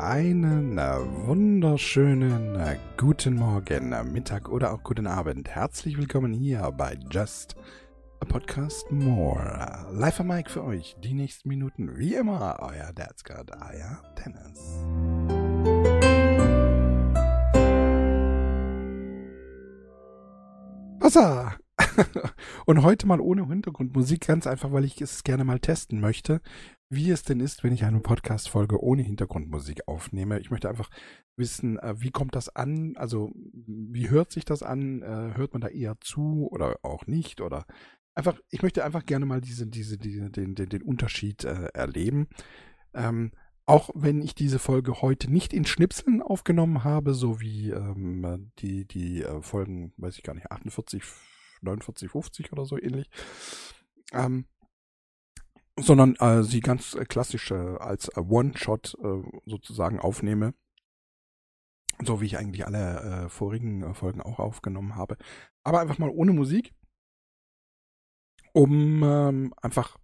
einen wunderschönen guten Morgen, Mittag oder auch guten Abend. Herzlich willkommen hier bei Just a Podcast More. Live am Mic für euch, die nächsten Minuten, wie immer, euer Dad's Got, euer Dennis. Wasser! Und heute mal ohne Hintergrundmusik, ganz einfach, weil ich es gerne mal testen möchte, wie es denn ist, wenn ich eine Podcast-Folge ohne Hintergrundmusik aufnehme. Ich möchte einfach wissen, äh, wie kommt das an? Also, wie hört sich das an? Äh, hört man da eher zu oder auch nicht? Oder einfach, ich möchte einfach gerne mal diese, diese, diese den, den, den Unterschied äh, erleben. Ähm, auch wenn ich diese Folge heute nicht in Schnipseln aufgenommen habe, so wie ähm, die, die äh, Folgen, weiß ich gar nicht, 48, 49, 50 oder so ähnlich. Ähm, sondern äh, sie ganz äh, klassisch äh, als äh, One-Shot äh, sozusagen aufnehme. So wie ich eigentlich alle äh, vorigen äh, Folgen auch aufgenommen habe. Aber einfach mal ohne Musik. Um ähm, einfach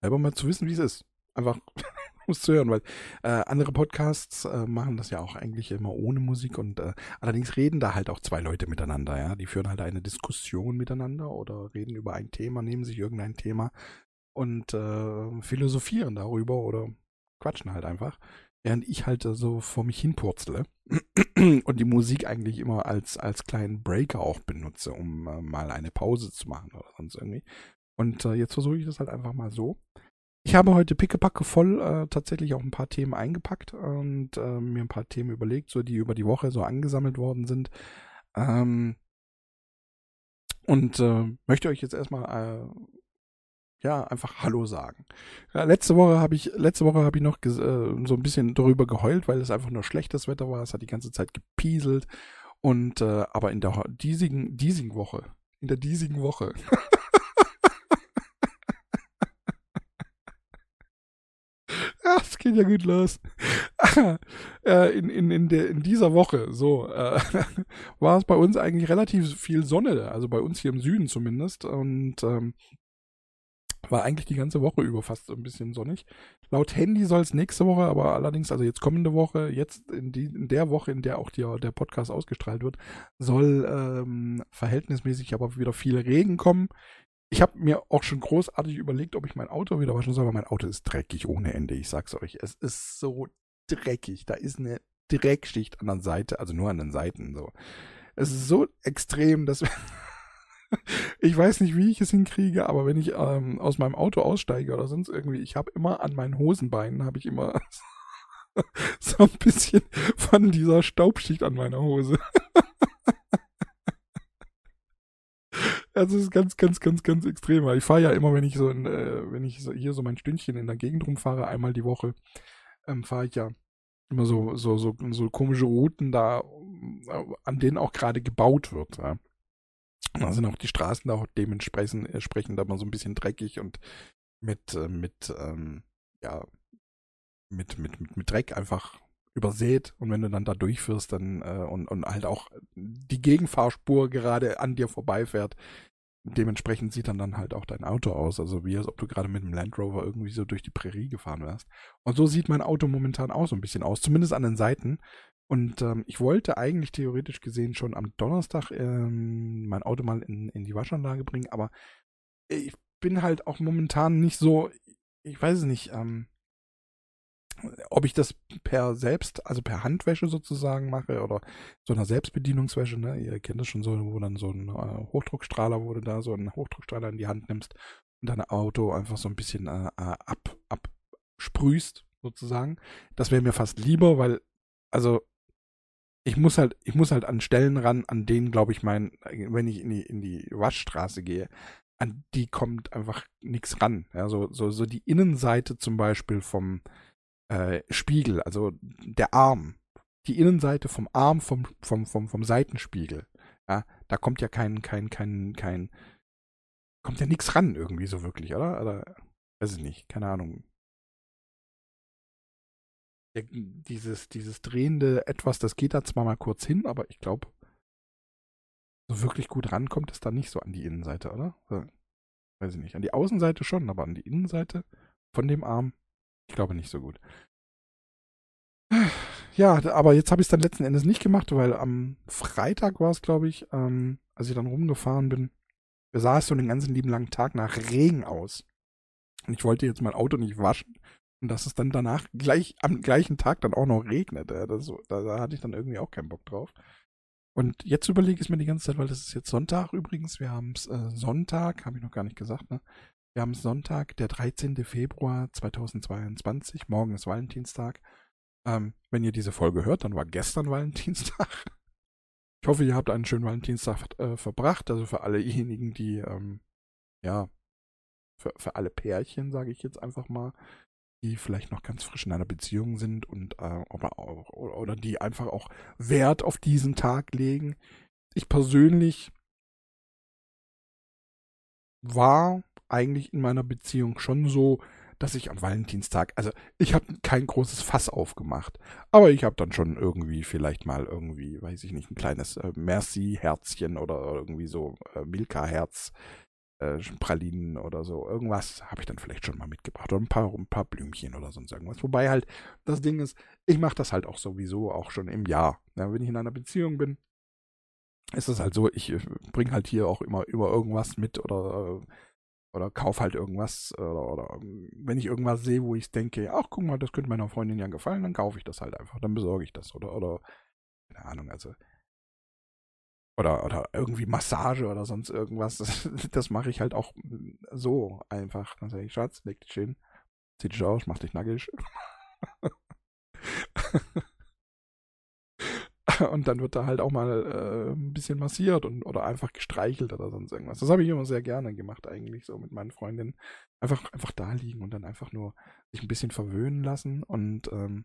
selber mal zu wissen, wie es ist. Einfach muss zu hören, weil äh, andere Podcasts äh, machen das ja auch eigentlich immer ohne Musik und äh, allerdings reden da halt auch zwei Leute miteinander, ja. Die führen halt eine Diskussion miteinander oder reden über ein Thema, nehmen sich irgendein Thema und äh, philosophieren darüber oder quatschen halt einfach, während ich halt so vor mich hin purzle und die Musik eigentlich immer als, als kleinen Breaker auch benutze, um äh, mal eine Pause zu machen oder sonst irgendwie. Und äh, jetzt versuche ich das halt einfach mal so. Ich habe heute pickepacke voll äh, tatsächlich auch ein paar Themen eingepackt und äh, mir ein paar Themen überlegt, so die über die Woche so angesammelt worden sind. Ähm, und äh, möchte euch jetzt erstmal äh, ja, einfach Hallo sagen. Ja, letzte Woche habe ich, letzte Woche habe ich noch äh, so ein bisschen darüber geheult, weil es einfach nur schlechtes Wetter war. Es hat die ganze Zeit gepieselt. Und äh, aber in der diesigen, diesigen Woche, in der diesigen Woche. ja, es geht ja gut los. äh, in, in, in, der, in dieser Woche, so, äh, war es bei uns eigentlich relativ viel Sonne, also bei uns hier im Süden zumindest. Und ähm, war eigentlich die ganze Woche über fast ein bisschen sonnig. Laut Handy soll es nächste Woche, aber allerdings, also jetzt kommende Woche, jetzt in, die, in der Woche, in der auch die, der Podcast ausgestrahlt wird, soll ähm, verhältnismäßig aber wieder viel Regen kommen. Ich habe mir auch schon großartig überlegt, ob ich mein Auto wieder waschen soll, aber mein Auto ist dreckig ohne Ende. Ich sag's euch, es ist so dreckig. Da ist eine Dreckschicht an der Seite, also nur an den Seiten so. Es ist so extrem, dass ich weiß nicht, wie ich es hinkriege, aber wenn ich ähm, aus meinem Auto aussteige oder sonst irgendwie, ich habe immer an meinen Hosenbeinen, habe ich immer so ein bisschen von dieser Staubschicht an meiner Hose. Also es ist ganz, ganz, ganz, ganz extrem. Ich fahre ja immer, wenn ich so, in, äh, wenn ich so hier so mein Stündchen in der Gegend rumfahre, einmal die Woche, ähm, fahre ich ja immer so, so, so, so komische Routen da, äh, an denen auch gerade gebaut wird. Ja. Da sind auch die Straßen da auch dementsprechend entsprechend aber so ein bisschen dreckig und mit, äh, mit, ähm, ja, mit, mit, mit, mit Dreck einfach übersät und wenn du dann da durchführst dann äh, und, und halt auch die Gegenfahrspur gerade an dir vorbeifährt, dementsprechend sieht dann dann halt auch dein Auto aus, also wie als ob du gerade mit einem Land Rover irgendwie so durch die Prärie gefahren wärst. Und so sieht mein Auto momentan auch so ein bisschen aus, zumindest an den Seiten. Und ähm, ich wollte eigentlich theoretisch gesehen schon am Donnerstag ähm, mein Auto mal in, in die Waschanlage bringen, aber ich bin halt auch momentan nicht so, ich weiß es nicht, ähm, ob ich das per selbst, also per Handwäsche sozusagen mache oder so einer Selbstbedienungswäsche, ne? Ihr kennt das schon so, wo dann so ein äh, Hochdruckstrahler, du da so einen Hochdruckstrahler in die Hand nimmst und dein Auto einfach so ein bisschen äh, äh ab, absprühst sozusagen. Das wäre mir fast lieber, weil, also ich muss halt, ich muss halt an Stellen ran, an denen, glaube ich, mein, wenn ich in die, in die Waschstraße gehe, an die kommt einfach nichts ran. Ja, so, so, so die Innenseite zum Beispiel vom äh, Spiegel, also der Arm, die Innenseite vom Arm vom, vom, vom, vom Seitenspiegel. Ja, da kommt ja kein, kein, kein, kein, kommt ja nichts ran irgendwie so wirklich, oder? Oder, weiß ich nicht, keine Ahnung dieses, dieses drehende Etwas, das geht da zwar mal kurz hin, aber ich glaube, so wirklich gut rankommt es da nicht so an die Innenseite, oder? Weiß ich nicht. An die Außenseite schon, aber an die Innenseite von dem Arm, ich glaube nicht so gut. Ja, aber jetzt habe ich es dann letzten Endes nicht gemacht, weil am Freitag war es, glaube ich, ähm, als ich dann rumgefahren bin, sah es so den ganzen lieben langen Tag nach Regen aus. Und ich wollte jetzt mein Auto nicht waschen. Und dass es dann danach gleich am gleichen Tag dann auch noch regnet. Das, da, da hatte ich dann irgendwie auch keinen Bock drauf. Und jetzt überlege ich es mir die ganze Zeit, weil das ist jetzt Sonntag übrigens. Wir haben es äh, Sonntag, habe ich noch gar nicht gesagt, ne? Wir haben Sonntag, der 13. Februar 2022. Morgen ist Valentinstag. Ähm, wenn ihr diese Folge hört, dann war gestern Valentinstag. Ich hoffe, ihr habt einen schönen Valentinstag äh, verbracht. Also für allejenigen, die, ähm, ja, für, für alle Pärchen, sage ich jetzt einfach mal, die vielleicht noch ganz frisch in einer Beziehung sind und äh, oder, oder, oder die einfach auch Wert auf diesen Tag legen. Ich persönlich war eigentlich in meiner Beziehung schon so, dass ich am Valentinstag, also ich habe kein großes Fass aufgemacht, aber ich habe dann schon irgendwie vielleicht mal irgendwie, weiß ich nicht, ein kleines äh, Merci-Herzchen oder irgendwie so äh, Milka-Herz, äh, Pralinen oder so, irgendwas habe ich dann vielleicht schon mal mitgebracht oder ein paar, ein paar Blümchen oder sonst irgendwas. Wobei halt das Ding ist, ich mache das halt auch sowieso auch schon im Jahr. Ja, wenn ich in einer Beziehung bin, ist es halt so, ich äh, bringe halt hier auch immer über irgendwas mit oder äh, oder kauf halt irgendwas oder, oder ähm, wenn ich irgendwas sehe, wo ich denke, ach guck mal, das könnte meiner Freundin ja gefallen, dann kaufe ich das halt einfach, dann besorge ich das oder oder keine Ahnung, also oder oder irgendwie Massage oder sonst irgendwas, das, das mache ich halt auch so einfach. Dann sage ich, Schatz, leg dich hin, zieh dich aus, mach dich nackig. und dann wird da halt auch mal äh, ein bisschen massiert und oder einfach gestreichelt oder sonst irgendwas. Das habe ich immer sehr gerne gemacht eigentlich so mit meinen Freundinnen. Einfach einfach da liegen und dann einfach nur sich ein bisschen verwöhnen lassen und ähm,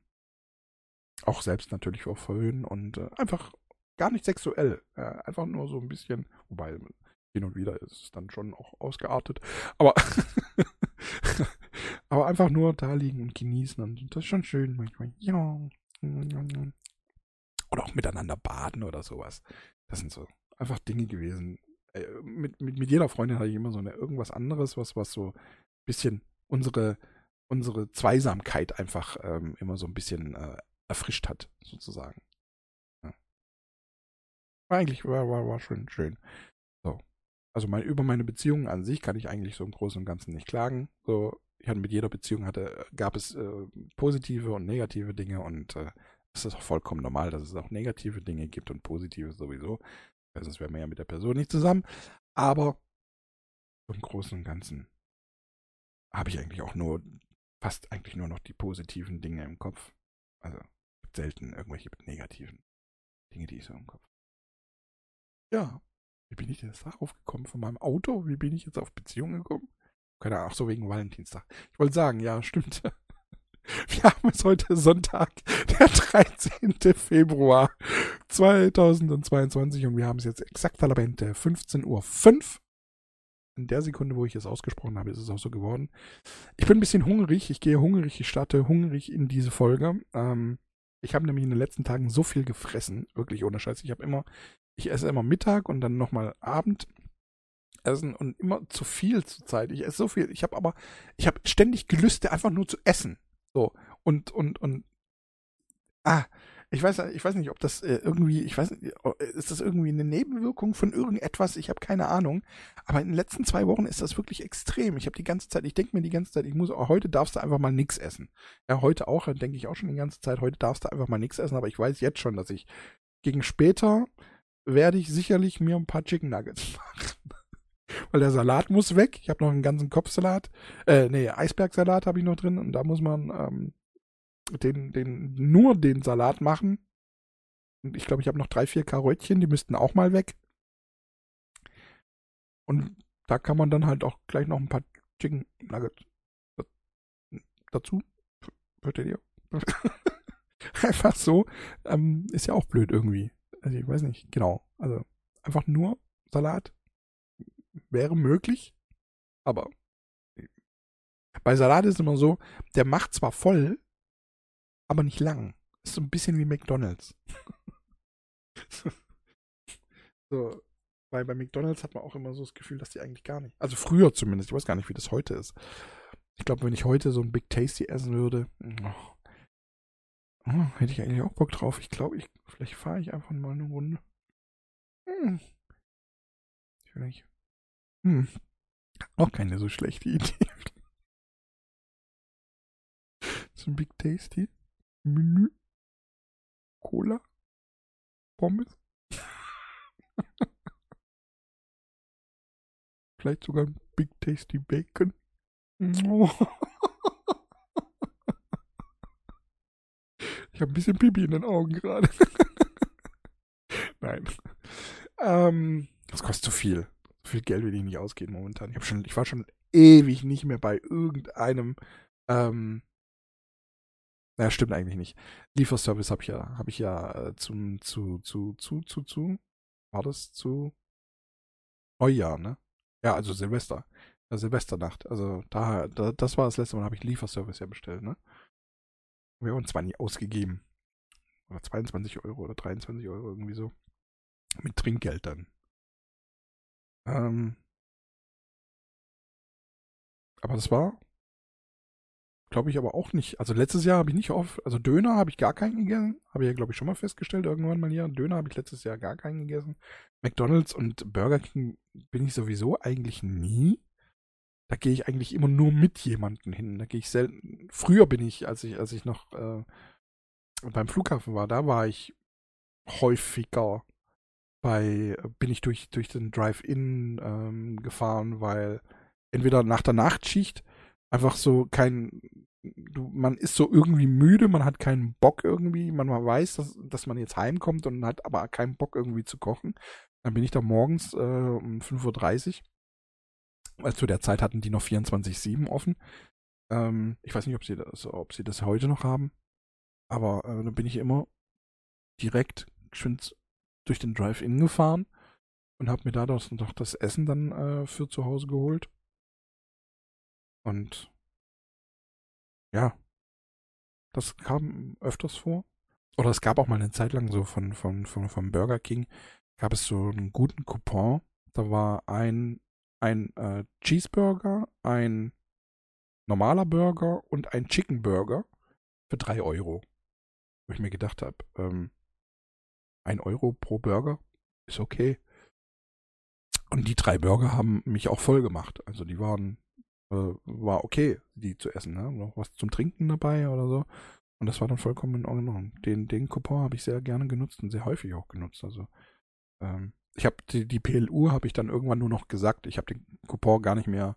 auch selbst natürlich auch verwöhnen und äh, einfach gar nicht sexuell, äh, einfach nur so ein bisschen, wobei hin und wieder ist es dann schon auch ausgeartet, aber aber einfach nur da liegen und genießen und das ist schon schön manchmal. Ja. Oder auch miteinander baden oder sowas. Das sind so einfach Dinge gewesen. Äh, mit, mit, mit jeder Freundin hatte ich immer so eine, irgendwas anderes, was, was so ein bisschen unsere, unsere Zweisamkeit einfach ähm, immer so ein bisschen äh, erfrischt hat, sozusagen. Ja. Eigentlich war, war, war schon schön. So. Also mein, über meine Beziehungen an sich kann ich eigentlich so im Großen und Ganzen nicht klagen. So, ich hatte mit jeder Beziehung hatte, gab es äh, positive und negative Dinge und äh, es ist auch vollkommen normal, dass es auch negative Dinge gibt und positive sowieso. Also sonst wären wir ja mit der Person nicht zusammen. Aber im Großen und Ganzen habe ich eigentlich auch nur, fast eigentlich nur noch die positiven Dinge im Kopf. Also selten irgendwelche negativen Dinge, die ich so im Kopf. Ja, wie bin ich denn jetzt darauf gekommen? Von meinem Auto? Wie bin ich jetzt auf Beziehungen gekommen? Keine Ahnung, ach so wegen Valentinstag. Ich wollte sagen, ja, stimmt. Wir haben es heute Sonntag, der 13. Februar 2022 und wir haben es jetzt exakt Talabente 15.05 Uhr. In der Sekunde, wo ich es ausgesprochen habe, ist es auch so geworden. Ich bin ein bisschen hungrig. Ich gehe hungrig, ich starte hungrig in diese Folge. Ähm, ich habe nämlich in den letzten Tagen so viel gefressen. Wirklich ohne Scheiß. Ich habe immer, ich esse immer Mittag und dann nochmal Abend essen und immer zu viel zur Zeit. Ich esse so viel. Ich habe aber, ich habe ständig Gelüste, einfach nur zu essen. So. Und, und, und, ah, ich weiß, ich weiß nicht, ob das äh, irgendwie, ich weiß nicht, ist das irgendwie eine Nebenwirkung von irgendetwas? Ich habe keine Ahnung. Aber in den letzten zwei Wochen ist das wirklich extrem. Ich habe die ganze Zeit, ich denke mir die ganze Zeit, ich muss, heute darfst du einfach mal nichts essen. Ja, heute auch, denke ich auch schon die ganze Zeit, heute darfst du einfach mal nichts essen, aber ich weiß jetzt schon, dass ich gegen später werde ich sicherlich mir ein paar Chicken Nuggets machen. Weil der Salat muss weg. Ich habe noch einen ganzen Kopfsalat. Äh, nee, Eisbergsalat habe ich noch drin. Und da muss man ähm, den, den, nur den Salat machen. Und ich glaube, ich habe noch drei, vier Karöttchen, die müssten auch mal weg. Und da kann man dann halt auch gleich noch ein paar Chicken Nuggets dazu. Hörtet ihr? einfach so. Ähm, ist ja auch blöd irgendwie. Also ich weiß nicht, genau. Also einfach nur Salat, wäre möglich, aber bei Salat ist es immer so, der macht zwar voll, aber nicht lang. Ist so ein bisschen wie McDonalds. so, weil bei McDonalds hat man auch immer so das Gefühl, dass die eigentlich gar nicht. Also früher zumindest, ich weiß gar nicht, wie das heute ist. Ich glaube, wenn ich heute so ein Big Tasty essen würde, oh, Oh, hätte ich eigentlich auch Bock drauf. Ich glaube, ich, vielleicht fahre ich einfach mal eine Runde. Hm. Vielleicht. Hm. Auch keine so schlechte Idee. Zum Big Tasty. Menü. Cola. Pommes. Vielleicht sogar ein Big Tasty Bacon. Oh. Ich habe ein bisschen Pipi in den Augen gerade. Nein. Ähm, das kostet zu viel. So viel Geld will ich nicht ausgeben momentan. Ich, hab schon, ich war schon ewig nicht mehr bei irgendeinem. Ähm, naja, stimmt eigentlich nicht. Lieferservice habe ich ja, habe ich ja äh, zum, zu, zu, zu, zu, zu. War das zu Neujahr, ne? Ja, also Silvester. Silvesternacht. Also da, da, das war das letzte Mal, habe ich Lieferservice ja bestellt, ne? Wir haben uns zwar nie ausgegeben. Oder 22 Euro oder 23 Euro irgendwie so. Mit Trinkgeld dann. Ähm, aber das war, glaube ich, aber auch nicht. Also letztes Jahr habe ich nicht oft, also Döner habe ich gar keinen gegessen. Habe ich ja, glaube ich, schon mal festgestellt, irgendwann mal hier. Döner habe ich letztes Jahr gar keinen gegessen. McDonalds und Burger King bin ich sowieso eigentlich nie. Da gehe ich eigentlich immer nur mit jemandem hin. Da gehe ich selten. Früher bin ich, als ich, als ich noch äh, beim Flughafen war, da war ich häufiger bei, bin ich durch, durch den Drive-In ähm, gefahren, weil entweder nach der Nachtschicht einfach so kein, du, man ist so irgendwie müde, man hat keinen Bock irgendwie, man weiß, dass, dass man jetzt heimkommt und hat aber keinen Bock irgendwie zu kochen. Dann bin ich da morgens äh, um 5.30 Uhr, zu der Zeit hatten die noch 24-7 offen. Ähm, ich weiß nicht, ob sie das, ob sie das heute noch haben. Aber äh, dann bin ich immer direkt geschwind durch den Drive-In gefahren und habe mir da das, doch das Essen dann äh, für zu Hause geholt. Und ja, das kam öfters vor. Oder es gab auch mal eine Zeit lang so von, von, von, von Burger King, gab es so einen guten Coupon. Da war ein, ein äh, Cheeseburger, ein normaler Burger und ein Chicken Burger für drei Euro. Wo ich mir gedacht habe, ähm, ein Euro pro Burger ist okay. Und die drei Burger haben mich auch voll gemacht. Also die waren, äh, war okay, die zu essen. Ne? Noch was zum Trinken dabei oder so. Und das war dann vollkommen in Ordnung. Den, den Coupon habe ich sehr gerne genutzt und sehr häufig auch genutzt. Also ähm, ich habe die, die PLU habe ich dann irgendwann nur noch gesagt. Ich habe den Coupon gar nicht mehr.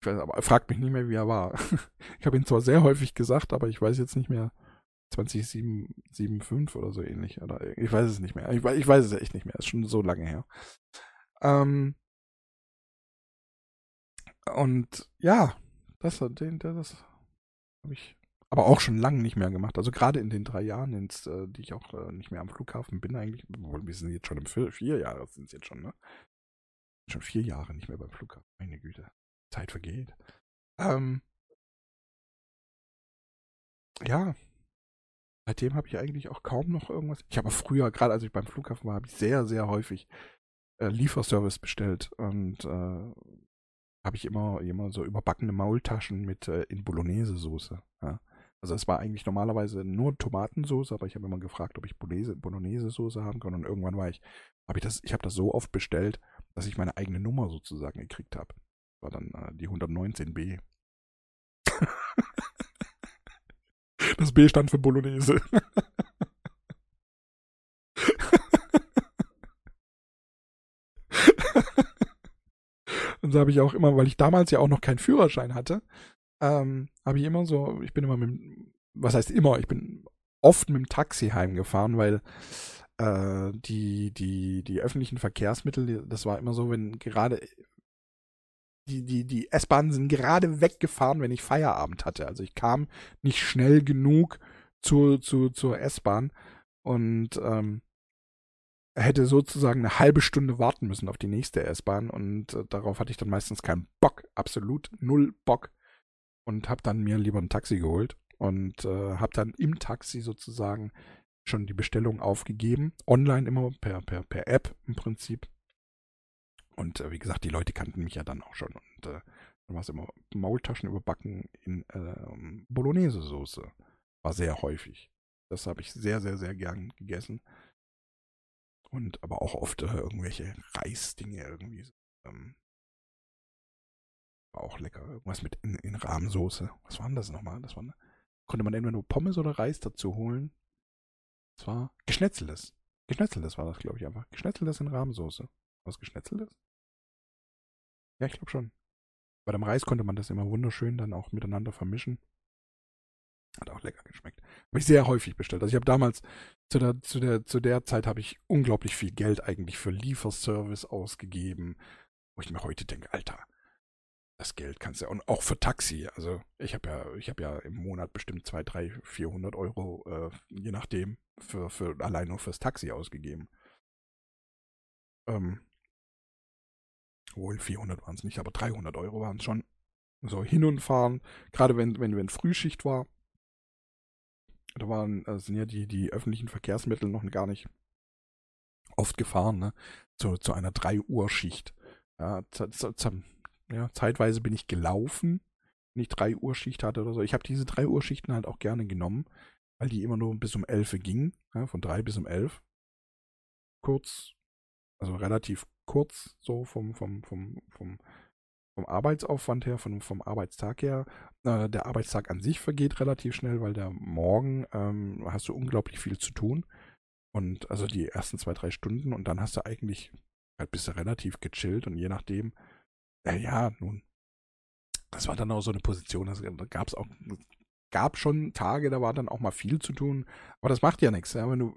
Ich weiß, aber fragt mich nicht mehr, wie er war. ich habe ihn zwar sehr häufig gesagt, aber ich weiß jetzt nicht mehr, 2075 oder so ähnlich. Oder ich weiß es nicht mehr. Ich, ich weiß es echt nicht mehr. Ist schon so lange her. Ähm, und ja, das, den, das habe ich aber auch schon lange nicht mehr gemacht. Also gerade in den drei Jahren, ins, äh, die ich auch äh, nicht mehr am Flughafen bin eigentlich. Wir sind jetzt schon im vier, vier Jahre sind es jetzt schon, ne? Schon vier Jahre nicht mehr beim Flughafen. Meine Güte. Zeit vergeht. Ähm, ja, Seitdem habe ich eigentlich auch kaum noch irgendwas. Ich habe früher, gerade als ich beim Flughafen war, habe ich sehr, sehr häufig äh, Lieferservice bestellt und äh, habe ich immer, immer so überbackene Maultaschen mit äh, in Bolognese-Soße. Ja. Also es war eigentlich normalerweise nur Tomatensoße, aber ich habe immer gefragt, ob ich Bolognese-Soße haben kann. Und irgendwann war ich, habe ich das, ich habe das so oft bestellt, dass ich meine eigene Nummer sozusagen gekriegt habe. War dann äh, die 119b. Das B stand für Bolognese. Und so habe ich auch immer, weil ich damals ja auch noch keinen Führerschein hatte, ähm, habe ich immer so, ich bin immer mit, was heißt immer, ich bin oft mit dem Taxi heimgefahren, weil äh, die, die, die öffentlichen Verkehrsmittel, das war immer so, wenn gerade die, die, die S-Bahnen sind gerade weggefahren, wenn ich Feierabend hatte. Also ich kam nicht schnell genug zur, zur, zur S-Bahn und ähm, hätte sozusagen eine halbe Stunde warten müssen auf die nächste S-Bahn und äh, darauf hatte ich dann meistens keinen Bock, absolut null Bock und habe dann mir lieber ein Taxi geholt und äh, habe dann im Taxi sozusagen schon die Bestellung aufgegeben, online immer per, per, per App im Prinzip und äh, wie gesagt, die Leute kannten mich ja dann auch schon. Und äh, dann war es immer Maultaschen überbacken in äh, Bolognese-Soße. War sehr häufig. Das habe ich sehr, sehr, sehr gern gegessen. Und aber auch oft äh, irgendwelche Reisdinge irgendwie. Ähm, auch lecker. Irgendwas mit in, in Rahmsoße. Was war denn das nochmal? Das war, konnte man entweder nur Pommes oder Reis dazu holen. Das war Geschnetzeltes. Geschnetzeltes war das, glaube ich, einfach. Geschnetzeltes in Rahmsoße. Was Geschnetzeltes? Ja, ich glaube schon. Bei dem Reis konnte man das immer wunderschön dann auch miteinander vermischen. Hat auch lecker geschmeckt. Habe ich sehr häufig bestellt. Also ich habe damals, zu der, zu der, zu der Zeit habe ich unglaublich viel Geld eigentlich für Lieferservice ausgegeben, wo ich mir heute denke, Alter, das Geld kannst du ja, und auch für Taxi. Also ich habe ja, ich habe ja im Monat bestimmt 2, 3, 400 Euro, äh, je nachdem, für, für allein nur fürs Taxi ausgegeben. Ähm, wohl 400 waren es nicht, aber 300 Euro waren es schon. So hin und fahren, gerade wenn, wenn, wenn Frühschicht war, da waren, äh, sind ja die, die öffentlichen Verkehrsmittel noch gar nicht oft gefahren, ne? Zu, zu einer 3 Uhr Schicht. Ja, ja, zeitweise bin ich gelaufen, wenn ich 3 Uhr Schicht hatte oder so. Ich habe diese 3 Uhr Schichten halt auch gerne genommen, weil die immer nur bis um 11 gingen, ja, von 3 bis um 11. Kurz, also relativ kurz so vom, vom, vom, vom, vom Arbeitsaufwand her, vom, vom Arbeitstag her. Äh, der Arbeitstag an sich vergeht relativ schnell, weil der Morgen ähm, hast du unglaublich viel zu tun. Und also die ersten zwei, drei Stunden und dann hast du eigentlich, halt bist du relativ gechillt und je nachdem, äh, ja, nun, das war dann auch so eine Position, also, da gab es auch, gab schon Tage, da war dann auch mal viel zu tun, aber das macht ja nichts, ja, wenn du,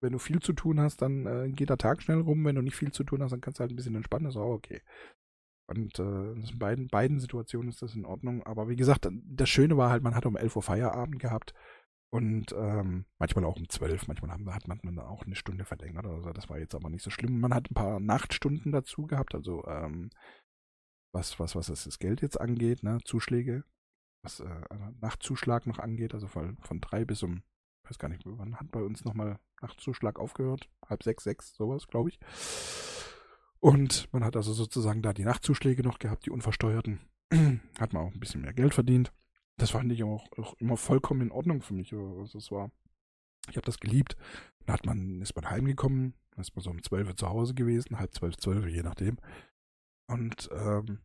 wenn du viel zu tun hast, dann äh, geht der Tag schnell rum, wenn du nicht viel zu tun hast, dann kannst du halt ein bisschen entspannen, das ist auch okay. Und äh, in beiden, beiden Situationen ist das in Ordnung. Aber wie gesagt, das Schöne war halt, man hat um 11 Uhr Feierabend gehabt und ähm, manchmal auch um 12, manchmal hat man dann auch eine Stunde verlängert oder. Das war jetzt aber nicht so schlimm. Man hat ein paar Nachtstunden dazu gehabt, also ähm, was, was, was das Geld jetzt angeht, ne, Zuschläge, was äh, Nachtzuschlag noch angeht, also von, von drei bis um, weiß gar nicht, wann hat bei uns nochmal Nachtzuschlag aufgehört? Halb sechs, sechs, sowas, glaube ich. Und man hat also sozusagen da die Nachtzuschläge noch gehabt, die unversteuerten. hat man auch ein bisschen mehr Geld verdient. Das fand ich auch, auch immer vollkommen in Ordnung für mich. Also es war, ich habe das geliebt. Dann hat man, ist man heimgekommen, ist man so um 12 Uhr zu Hause gewesen, halb zwölf, zwölf, je nachdem. Und ähm,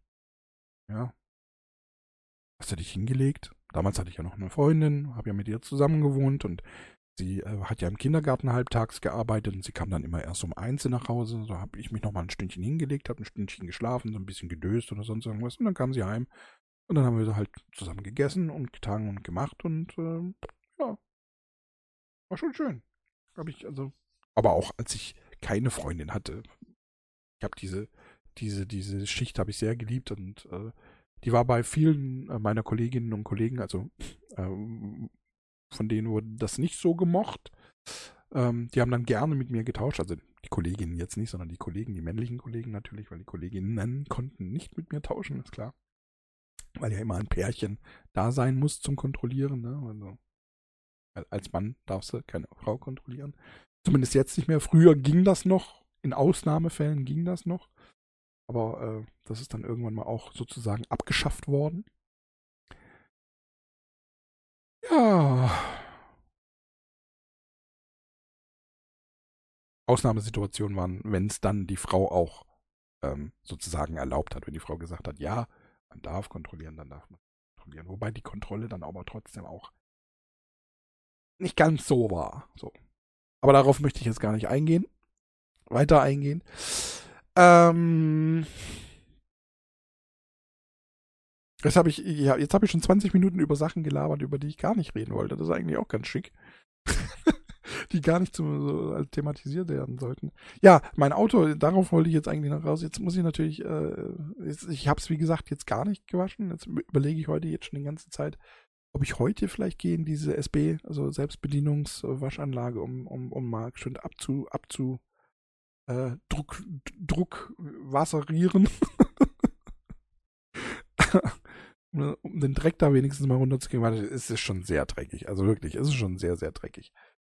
ja, hast du dich hingelegt. Damals hatte ich ja noch eine Freundin, habe ja mit ihr zusammen gewohnt und Sie äh, hat ja im Kindergarten halbtags gearbeitet und sie kam dann immer erst um eins nach Hause. So habe ich mich noch mal ein Stündchen hingelegt, habe ein Stündchen geschlafen, so ein bisschen gedöst oder sonst irgendwas. Und dann kam sie heim. Und dann haben wir halt zusammen gegessen und getan und gemacht und äh, ja, war schon schön. Habe ich also, aber auch als ich keine Freundin hatte, ich habe diese diese diese Schicht habe ich sehr geliebt und äh, die war bei vielen äh, meiner Kolleginnen und Kollegen, also äh, von denen wurde das nicht so gemocht. Ähm, die haben dann gerne mit mir getauscht. Also die Kolleginnen jetzt nicht, sondern die Kollegen, die männlichen Kollegen natürlich, weil die Kolleginnen konnten nicht mit mir tauschen, ist klar. Weil ja immer ein Pärchen da sein muss zum Kontrollieren. Ne? Also als Mann darfst du keine Frau kontrollieren. Zumindest jetzt nicht mehr. Früher ging das noch. In Ausnahmefällen ging das noch. Aber äh, das ist dann irgendwann mal auch sozusagen abgeschafft worden. Ja. Ausnahmesituationen waren, wenn es dann die Frau auch ähm, sozusagen erlaubt hat. Wenn die Frau gesagt hat, ja, man darf kontrollieren, dann darf man kontrollieren. Wobei die Kontrolle dann aber trotzdem auch nicht ganz so war. So. Aber darauf möchte ich jetzt gar nicht eingehen. Weiter eingehen. Ähm, Jetzt habe ich, ja, jetzt habe ich schon 20 Minuten über Sachen gelabert, über die ich gar nicht reden wollte. Das ist eigentlich auch ganz schick. die gar nicht zum, so, thematisiert werden sollten. Ja, mein Auto, darauf wollte ich jetzt eigentlich noch raus. Jetzt muss ich natürlich, äh, jetzt, ich habe es wie gesagt jetzt gar nicht gewaschen. Jetzt überlege ich heute jetzt schon die ganze Zeit, ob ich heute vielleicht gehe in diese SB, also Selbstbedienungswaschanlage, um, um, um mal schön abzu, abzu, äh, Druck, Druck wasserieren. Ne, um den Dreck da wenigstens mal runterzukriegen, weil es ist schon sehr dreckig. Also wirklich, es ist schon sehr, sehr dreckig.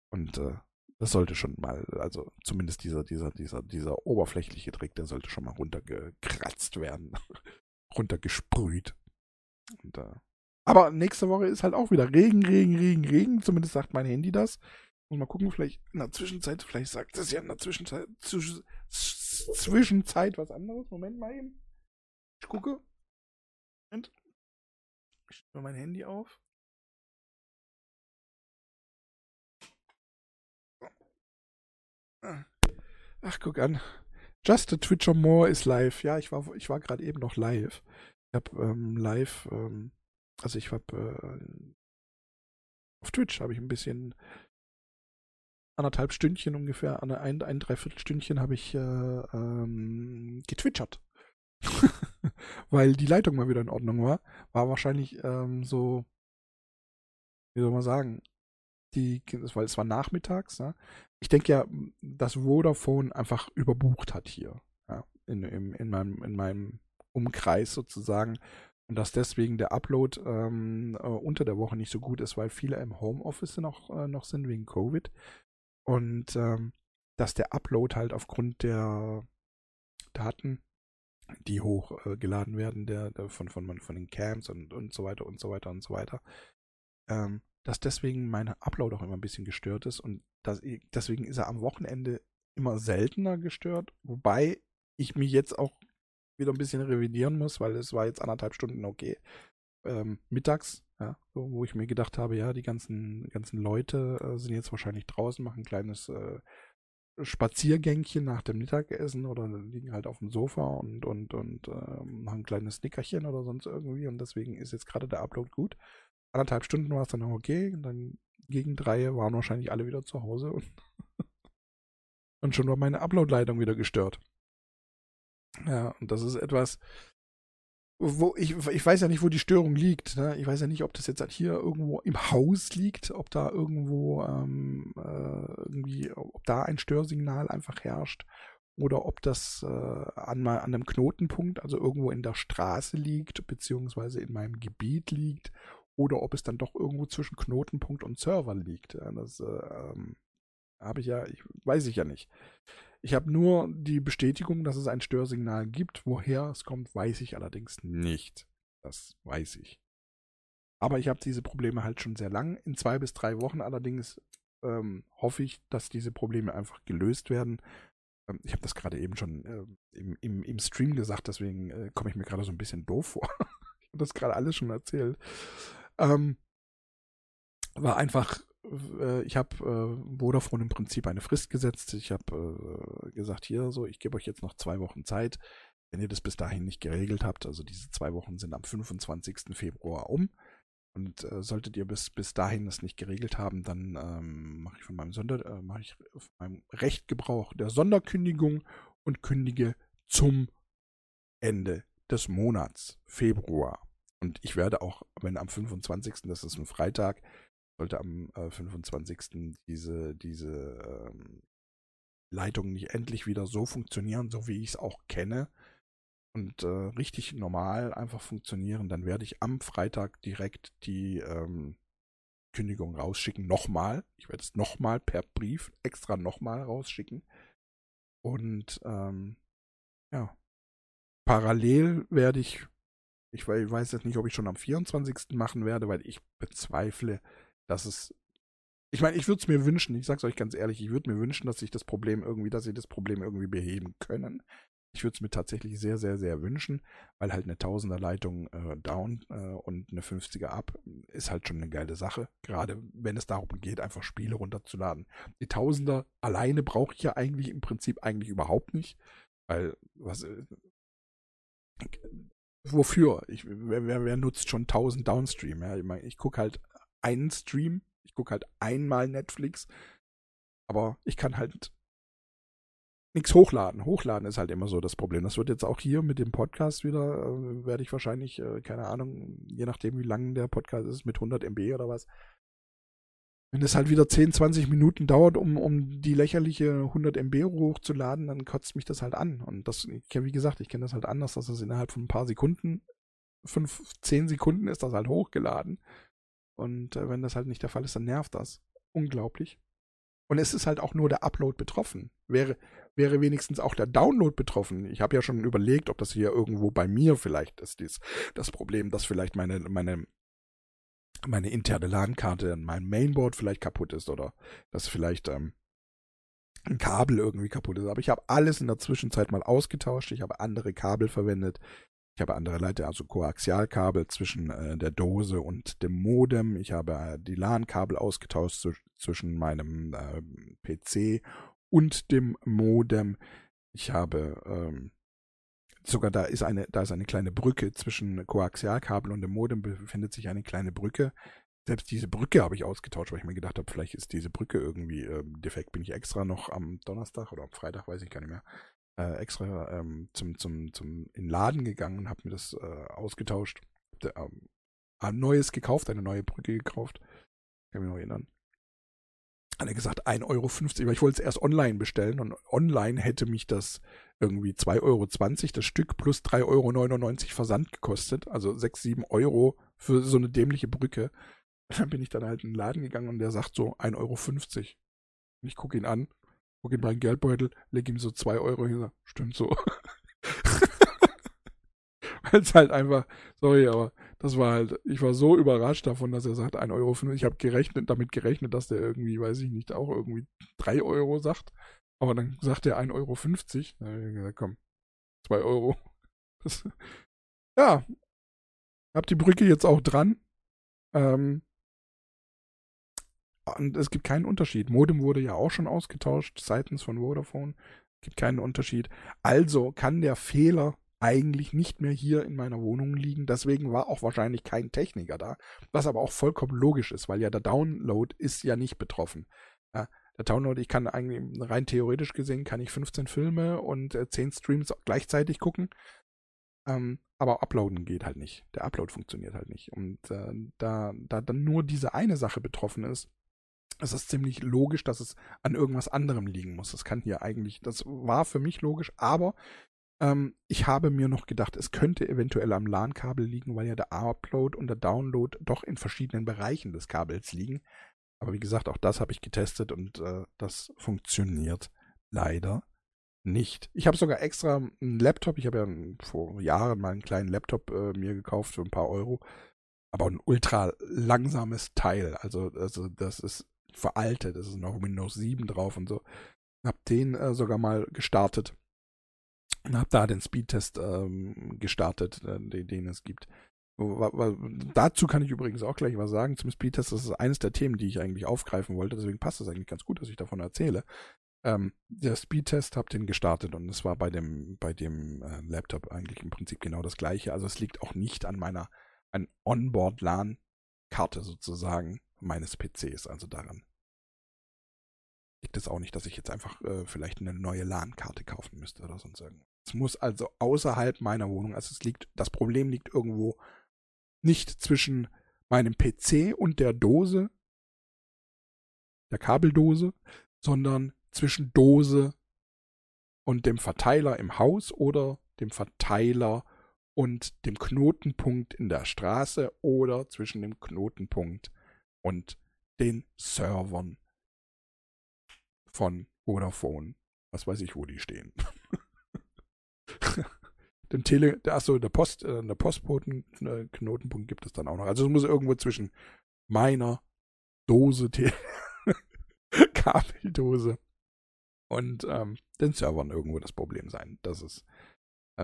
Und äh, das sollte schon mal, also zumindest dieser, dieser, dieser, dieser oberflächliche Dreck, der sollte schon mal runtergekratzt werden. runtergesprüht. Und äh, Aber nächste Woche ist halt auch wieder Regen, Regen, Regen, Regen. Zumindest sagt mein Handy das. Muss mal gucken, vielleicht in der Zwischenzeit, vielleicht sagt es ja in der Zwischenzeit, Zwischenzeit was anderes. Moment mal eben. Ich gucke. Moment. Ich stelle mein Handy auf. Ach, guck an. Just a Twitcher More ist live. Ja, ich war, ich war gerade eben noch live. Ich habe ähm, live, ähm, also ich habe äh, auf Twitch habe ich ein bisschen anderthalb Stündchen ungefähr, ein, ein, Dreiviertelstündchen habe ich äh, ähm, getwitchert. Weil die Leitung mal wieder in Ordnung war. War wahrscheinlich ähm, so, wie soll man sagen, die, weil es war nachmittags. Ne? Ich denke ja, dass Vodafone einfach überbucht hat hier. Ja? In, in, in, meinem, in meinem Umkreis sozusagen. Und dass deswegen der Upload ähm, äh, unter der Woche nicht so gut ist, weil viele im Homeoffice noch, äh, noch sind wegen Covid. Und ähm, dass der Upload halt aufgrund der Daten, die hochgeladen äh, werden, der, der, von, von, von den Camps und, und so weiter und so weiter und so weiter, ähm, dass deswegen mein Upload auch immer ein bisschen gestört ist und das, deswegen ist er am Wochenende immer seltener gestört, wobei ich mich jetzt auch wieder ein bisschen revidieren muss, weil es war jetzt anderthalb Stunden okay. Ähm, mittags, ja, wo ich mir gedacht habe, ja, die ganzen, ganzen Leute äh, sind jetzt wahrscheinlich draußen, machen ein kleines äh, Spaziergängchen nach dem Mittagessen oder liegen halt auf dem Sofa und, und, und äh, machen ein kleines Nickerchen oder sonst irgendwie und deswegen ist jetzt gerade der Upload gut anderthalb Stunden war es dann auch okay. Und dann gegen drei waren wahrscheinlich alle wieder zu Hause und, und schon war meine Upload-Leitung wieder gestört. Ja, und das ist etwas, wo ich, ich weiß ja nicht, wo die Störung liegt. Ne? Ich weiß ja nicht, ob das jetzt hier irgendwo im Haus liegt, ob da irgendwo ähm, äh, irgendwie, ob da ein Störsignal einfach herrscht oder ob das äh, an, an einem Knotenpunkt, also irgendwo in der Straße liegt, beziehungsweise in meinem Gebiet liegt oder ob es dann doch irgendwo zwischen Knotenpunkt und Server liegt. Ja, das äh, ähm, habe ich ja, ich, weiß ich ja nicht. Ich habe nur die Bestätigung, dass es ein Störsignal gibt. Woher es kommt, weiß ich allerdings nicht. Das weiß ich. Aber ich habe diese Probleme halt schon sehr lang. In zwei bis drei Wochen allerdings ähm, hoffe ich, dass diese Probleme einfach gelöst werden. Ähm, ich habe das gerade eben schon äh, im, im, im, Stream gesagt, deswegen äh, komme ich mir gerade so ein bisschen doof vor. ich habe das gerade alles schon erzählt. Ähm, war einfach, äh, ich habe äh, Vodafone im Prinzip eine Frist gesetzt. Ich habe äh, gesagt, hier so, ich gebe euch jetzt noch zwei Wochen Zeit. Wenn ihr das bis dahin nicht geregelt habt, also diese zwei Wochen sind am 25. Februar um. Und äh, solltet ihr bis, bis dahin das nicht geregelt haben, dann ähm, mache ich von meinem Sonder, äh, mache ich von meinem Recht Gebrauch der Sonderkündigung und kündige zum Ende des Monats Februar. Und ich werde auch, wenn am 25., das ist ein Freitag, sollte am äh, 25. diese, diese ähm, Leitung nicht endlich wieder so funktionieren, so wie ich es auch kenne, und äh, richtig normal einfach funktionieren, dann werde ich am Freitag direkt die ähm, Kündigung rausschicken. Nochmal. Ich werde es nochmal per Brief extra nochmal rausschicken. Und ähm, ja. Parallel werde ich ich weiß jetzt nicht, ob ich schon am 24. machen werde, weil ich bezweifle, dass es. Ich meine, ich würde es mir wünschen, ich sag's euch ganz ehrlich, ich würde mir wünschen, dass sich das Problem irgendwie, dass sie das Problem irgendwie beheben können. Ich würde es mir tatsächlich sehr, sehr, sehr wünschen, weil halt eine Tausender-Leitung äh, down äh, und eine 50er up ist halt schon eine geile Sache. Gerade wenn es darum geht, einfach Spiele runterzuladen. Die Tausender alleine brauche ich ja eigentlich im Prinzip eigentlich überhaupt nicht, weil was äh, wofür? Ich, wer, wer, nutzt schon 1000 Downstream? Ja? Ich, mein, ich gucke halt einen Stream, ich gucke halt einmal Netflix, aber ich kann halt nichts hochladen. Hochladen ist halt immer so das Problem. Das wird jetzt auch hier mit dem Podcast wieder, äh, werde ich wahrscheinlich, äh, keine Ahnung, je nachdem wie lang der Podcast ist, mit 100 MB oder was, wenn es halt wieder 10, 20 Minuten dauert, um, um die lächerliche 100 MB hochzuladen, dann kotzt mich das halt an. Und das, wie gesagt, ich kenne das halt anders, dass das innerhalb von ein paar Sekunden, 5, 10 Sekunden ist das halt hochgeladen. Und äh, wenn das halt nicht der Fall ist, dann nervt das. Unglaublich. Und es ist halt auch nur der Upload betroffen. Wäre, wäre wenigstens auch der Download betroffen. Ich habe ja schon überlegt, ob das hier irgendwo bei mir vielleicht ist, dies, das Problem, dass vielleicht meine, meine meine interne LAN-Karte an meinem Mainboard vielleicht kaputt ist oder dass vielleicht ähm, ein Kabel irgendwie kaputt ist. Aber ich habe alles in der Zwischenzeit mal ausgetauscht. Ich habe andere Kabel verwendet. Ich habe andere Leiter, also Koaxialkabel zwischen äh, der Dose und dem Modem. Ich habe äh, die LAN-Kabel ausgetauscht zu, zwischen meinem äh, PC und dem Modem. Ich habe ähm, sogar da ist eine, da ist eine kleine Brücke zwischen Koaxialkabel und dem Modem befindet sich eine kleine Brücke. Selbst diese Brücke habe ich ausgetauscht, weil ich mir gedacht habe, vielleicht ist diese Brücke irgendwie äh, defekt. Bin ich extra noch am Donnerstag oder am Freitag, weiß ich gar nicht mehr, äh, extra ähm, zum, zum, zum in Laden gegangen und habe mir das äh, ausgetauscht. Ähm, ein neues gekauft, eine neue Brücke gekauft. Kann mich noch erinnern hat er gesagt 1,50 Euro, weil ich wollte es erst online bestellen und online hätte mich das irgendwie 2,20 Euro das Stück plus 3,99 Euro Versand gekostet. Also 6, 7 Euro für so eine dämliche Brücke. Dann bin ich dann halt in den Laden gegangen und der sagt so 1,50 Euro. Ich gucke ihn an, gucke in meinen Geldbeutel, lege ihm so 2 Euro hin, stimmt so. Weil es halt einfach, sorry, aber das war halt, ich war so überrascht davon, dass er sagt 1,50 Euro. Ich habe gerechnet, damit gerechnet, dass der irgendwie, weiß ich nicht, auch irgendwie 3 Euro sagt. Aber dann sagt er 1,50 Euro. Da habe ich gesagt, komm, 2 Euro. Das, ja, hab die Brücke jetzt auch dran. Ähm, und es gibt keinen Unterschied. Modem wurde ja auch schon ausgetauscht seitens von Vodafone. Es gibt keinen Unterschied. Also kann der Fehler eigentlich nicht mehr hier in meiner Wohnung liegen. Deswegen war auch wahrscheinlich kein Techniker da. Was aber auch vollkommen logisch ist, weil ja der Download ist ja nicht betroffen. Ja, der Download, ich kann eigentlich rein theoretisch gesehen, kann ich 15 Filme und äh, 10 Streams gleichzeitig gucken. Ähm, aber uploaden geht halt nicht. Der Upload funktioniert halt nicht. Und äh, da, da dann nur diese eine Sache betroffen ist, ist es ziemlich logisch, dass es an irgendwas anderem liegen muss. Das kann hier eigentlich, das war für mich logisch, aber ähm, ich habe mir noch gedacht, es könnte eventuell am LAN-Kabel liegen, weil ja der Upload und der Download doch in verschiedenen Bereichen des Kabels liegen. Aber wie gesagt, auch das habe ich getestet und äh, das funktioniert leider nicht. Ich habe sogar extra einen Laptop, ich habe ja vor Jahren mal einen kleinen Laptop äh, mir gekauft für ein paar Euro, aber ein ultra langsames Teil. Also, also das ist veraltet, es ist noch Windows 7 drauf und so. Hab den äh, sogar mal gestartet und habe da den Speedtest ähm, gestartet, äh, den, den, es gibt. Dazu kann ich übrigens auch gleich was sagen. Zum Speedtest, das ist eines der Themen, die ich eigentlich aufgreifen wollte. Deswegen passt es eigentlich ganz gut, dass ich davon erzähle. Ähm, der Speedtest habe den gestartet und es war bei dem, bei dem äh, Laptop eigentlich im Prinzip genau das gleiche. Also es liegt auch nicht an meiner an Onboard-LAN-Karte sozusagen meines PCs, also daran liegt es auch nicht, dass ich jetzt einfach äh, vielleicht eine neue LAN-Karte kaufen müsste oder sonst irgendwas. Es muss also außerhalb meiner Wohnung, also es liegt, das Problem liegt irgendwo nicht zwischen meinem PC und der Dose, der Kabeldose, sondern zwischen Dose und dem Verteiler im Haus oder dem Verteiler und dem Knotenpunkt in der Straße oder zwischen dem Knotenpunkt und den Servern von Vodafone. Was weiß ich, wo die stehen. Den Tele, achso, der Post, äh, der Postboten-Knotenpunkt gibt es dann auch noch. Also es muss irgendwo zwischen meiner Dose, Kabeldose und ähm, den Servern irgendwo das Problem sein. Das ist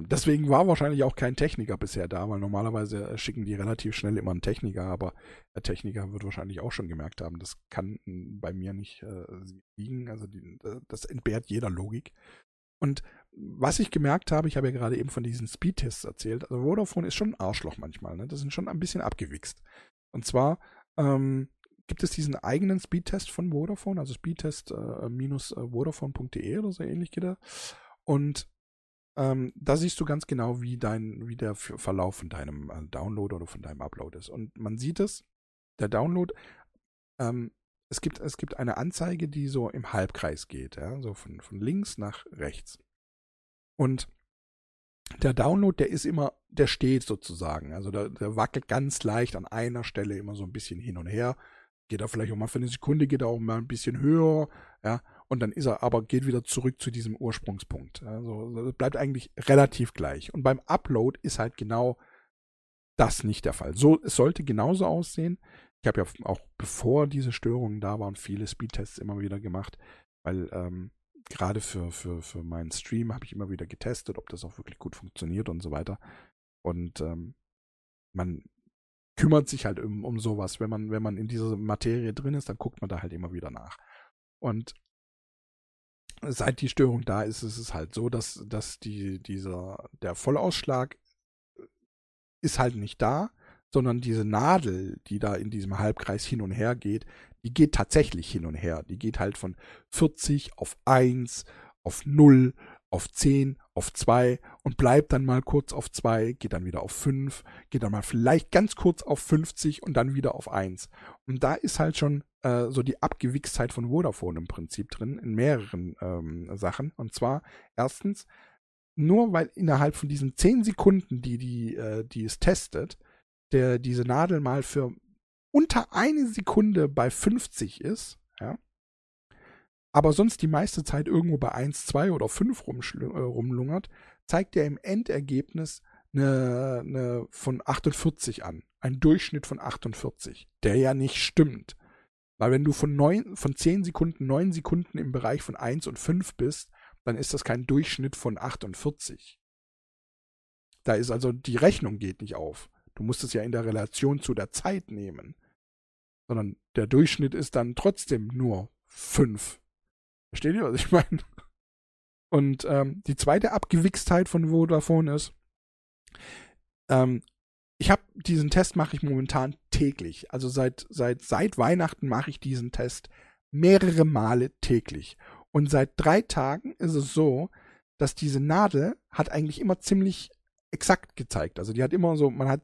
deswegen war wahrscheinlich auch kein Techniker bisher da, weil normalerweise äh, schicken die relativ schnell immer einen Techniker, aber der Techniker wird wahrscheinlich auch schon gemerkt haben, das kann bei mir nicht äh, liegen. Also die, das entbehrt jeder Logik. Und was ich gemerkt habe, ich habe ja gerade eben von diesen Speedtests erzählt, also Vodafone ist schon ein Arschloch manchmal, ne? Das sind schon ein bisschen abgewichst. Und zwar ähm, gibt es diesen eigenen Speedtest von Vodafone, also speedtest-vodafone.de äh, oder so ähnlich geht er. Und ähm, da siehst du ganz genau, wie dein, wie der Verlauf von deinem äh, Download oder von deinem Upload ist. Und man sieht es, der Download, ähm, es gibt, es gibt eine Anzeige, die so im Halbkreis geht, ja, so von, von links nach rechts. Und der Download, der ist immer, der steht sozusagen. Also der, der wackelt ganz leicht an einer Stelle immer so ein bisschen hin und her. Geht er vielleicht auch mal für eine Sekunde, geht er auch mal ein bisschen höher, ja und dann ist er aber, geht wieder zurück zu diesem Ursprungspunkt. Also bleibt eigentlich relativ gleich. Und beim Upload ist halt genau das nicht der Fall. So, es sollte genauso aussehen. ich habe ja auch bevor diese Störungen da waren, viele Speedtests immer wieder gemacht, weil ähm, gerade für, für, für meinen Stream habe ich immer wieder getestet, ob das auch wirklich gut funktioniert und so weiter. Und ähm, man kümmert sich halt um, um sowas. Wenn man, wenn man in dieser Materie drin ist, dann guckt man da halt immer wieder nach. Und seit die Störung da ist, ist es halt so, dass, dass die, dieser, der Vollausschlag ist halt nicht da, sondern diese Nadel, die da in diesem Halbkreis hin und her geht, die geht tatsächlich hin und her. Die geht halt von 40 auf 1, auf 0, auf 10, auf 2 und bleibt dann mal kurz auf 2, geht dann wieder auf 5, geht dann mal vielleicht ganz kurz auf 50 und dann wieder auf 1. Und da ist halt schon äh, so die Abgewichstheit von Vodafone im Prinzip drin, in mehreren ähm, Sachen. Und zwar erstens, nur weil innerhalb von diesen 10 Sekunden, die, die, äh, die es testet, der diese Nadel mal für unter eine Sekunde bei 50 ist, ja, aber sonst die meiste Zeit irgendwo bei 1, 2 oder 5 äh, rumlungert, zeigt er im Endergebnis eine, eine von 48 an. Ein Durchschnitt von 48, der ja nicht stimmt. Weil wenn du von, 9, von 10 Sekunden 9 Sekunden im Bereich von 1 und 5 bist, dann ist das kein Durchschnitt von 48. Da ist also die Rechnung geht nicht auf. Du musst es ja in der Relation zu der Zeit nehmen. Sondern der Durchschnitt ist dann trotzdem nur 5 Versteht ihr, was ich meine? Und ähm, die zweite Abgewichstheit von Vodafone ist, ähm, ich habe diesen Test mache ich momentan täglich. Also seit seit seit Weihnachten mache ich diesen Test mehrere Male täglich. Und seit drei Tagen ist es so, dass diese Nadel hat eigentlich immer ziemlich exakt gezeigt. Also die hat immer so, man hat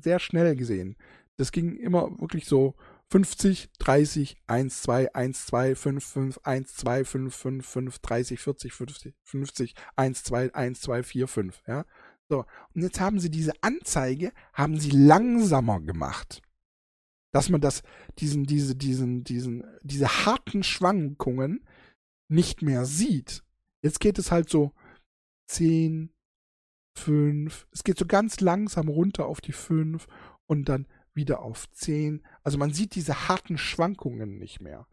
sehr schnell gesehen. Das ging immer wirklich so 50, 30, 1, 2, 1, 2, 5, 5, 1, 2, 5, 5, 5, 30, 40, 50, 50, 1, 2, 1, 2, 4, 5, ja. So. Und jetzt haben sie diese Anzeige, haben sie langsamer gemacht. Dass man das, diesen, diese, diesen, diesen, diese harten Schwankungen nicht mehr sieht. Jetzt geht es halt so 10, 5, es geht so ganz langsam runter auf die 5 und dann wieder auf 10. Also man sieht diese harten Schwankungen nicht mehr.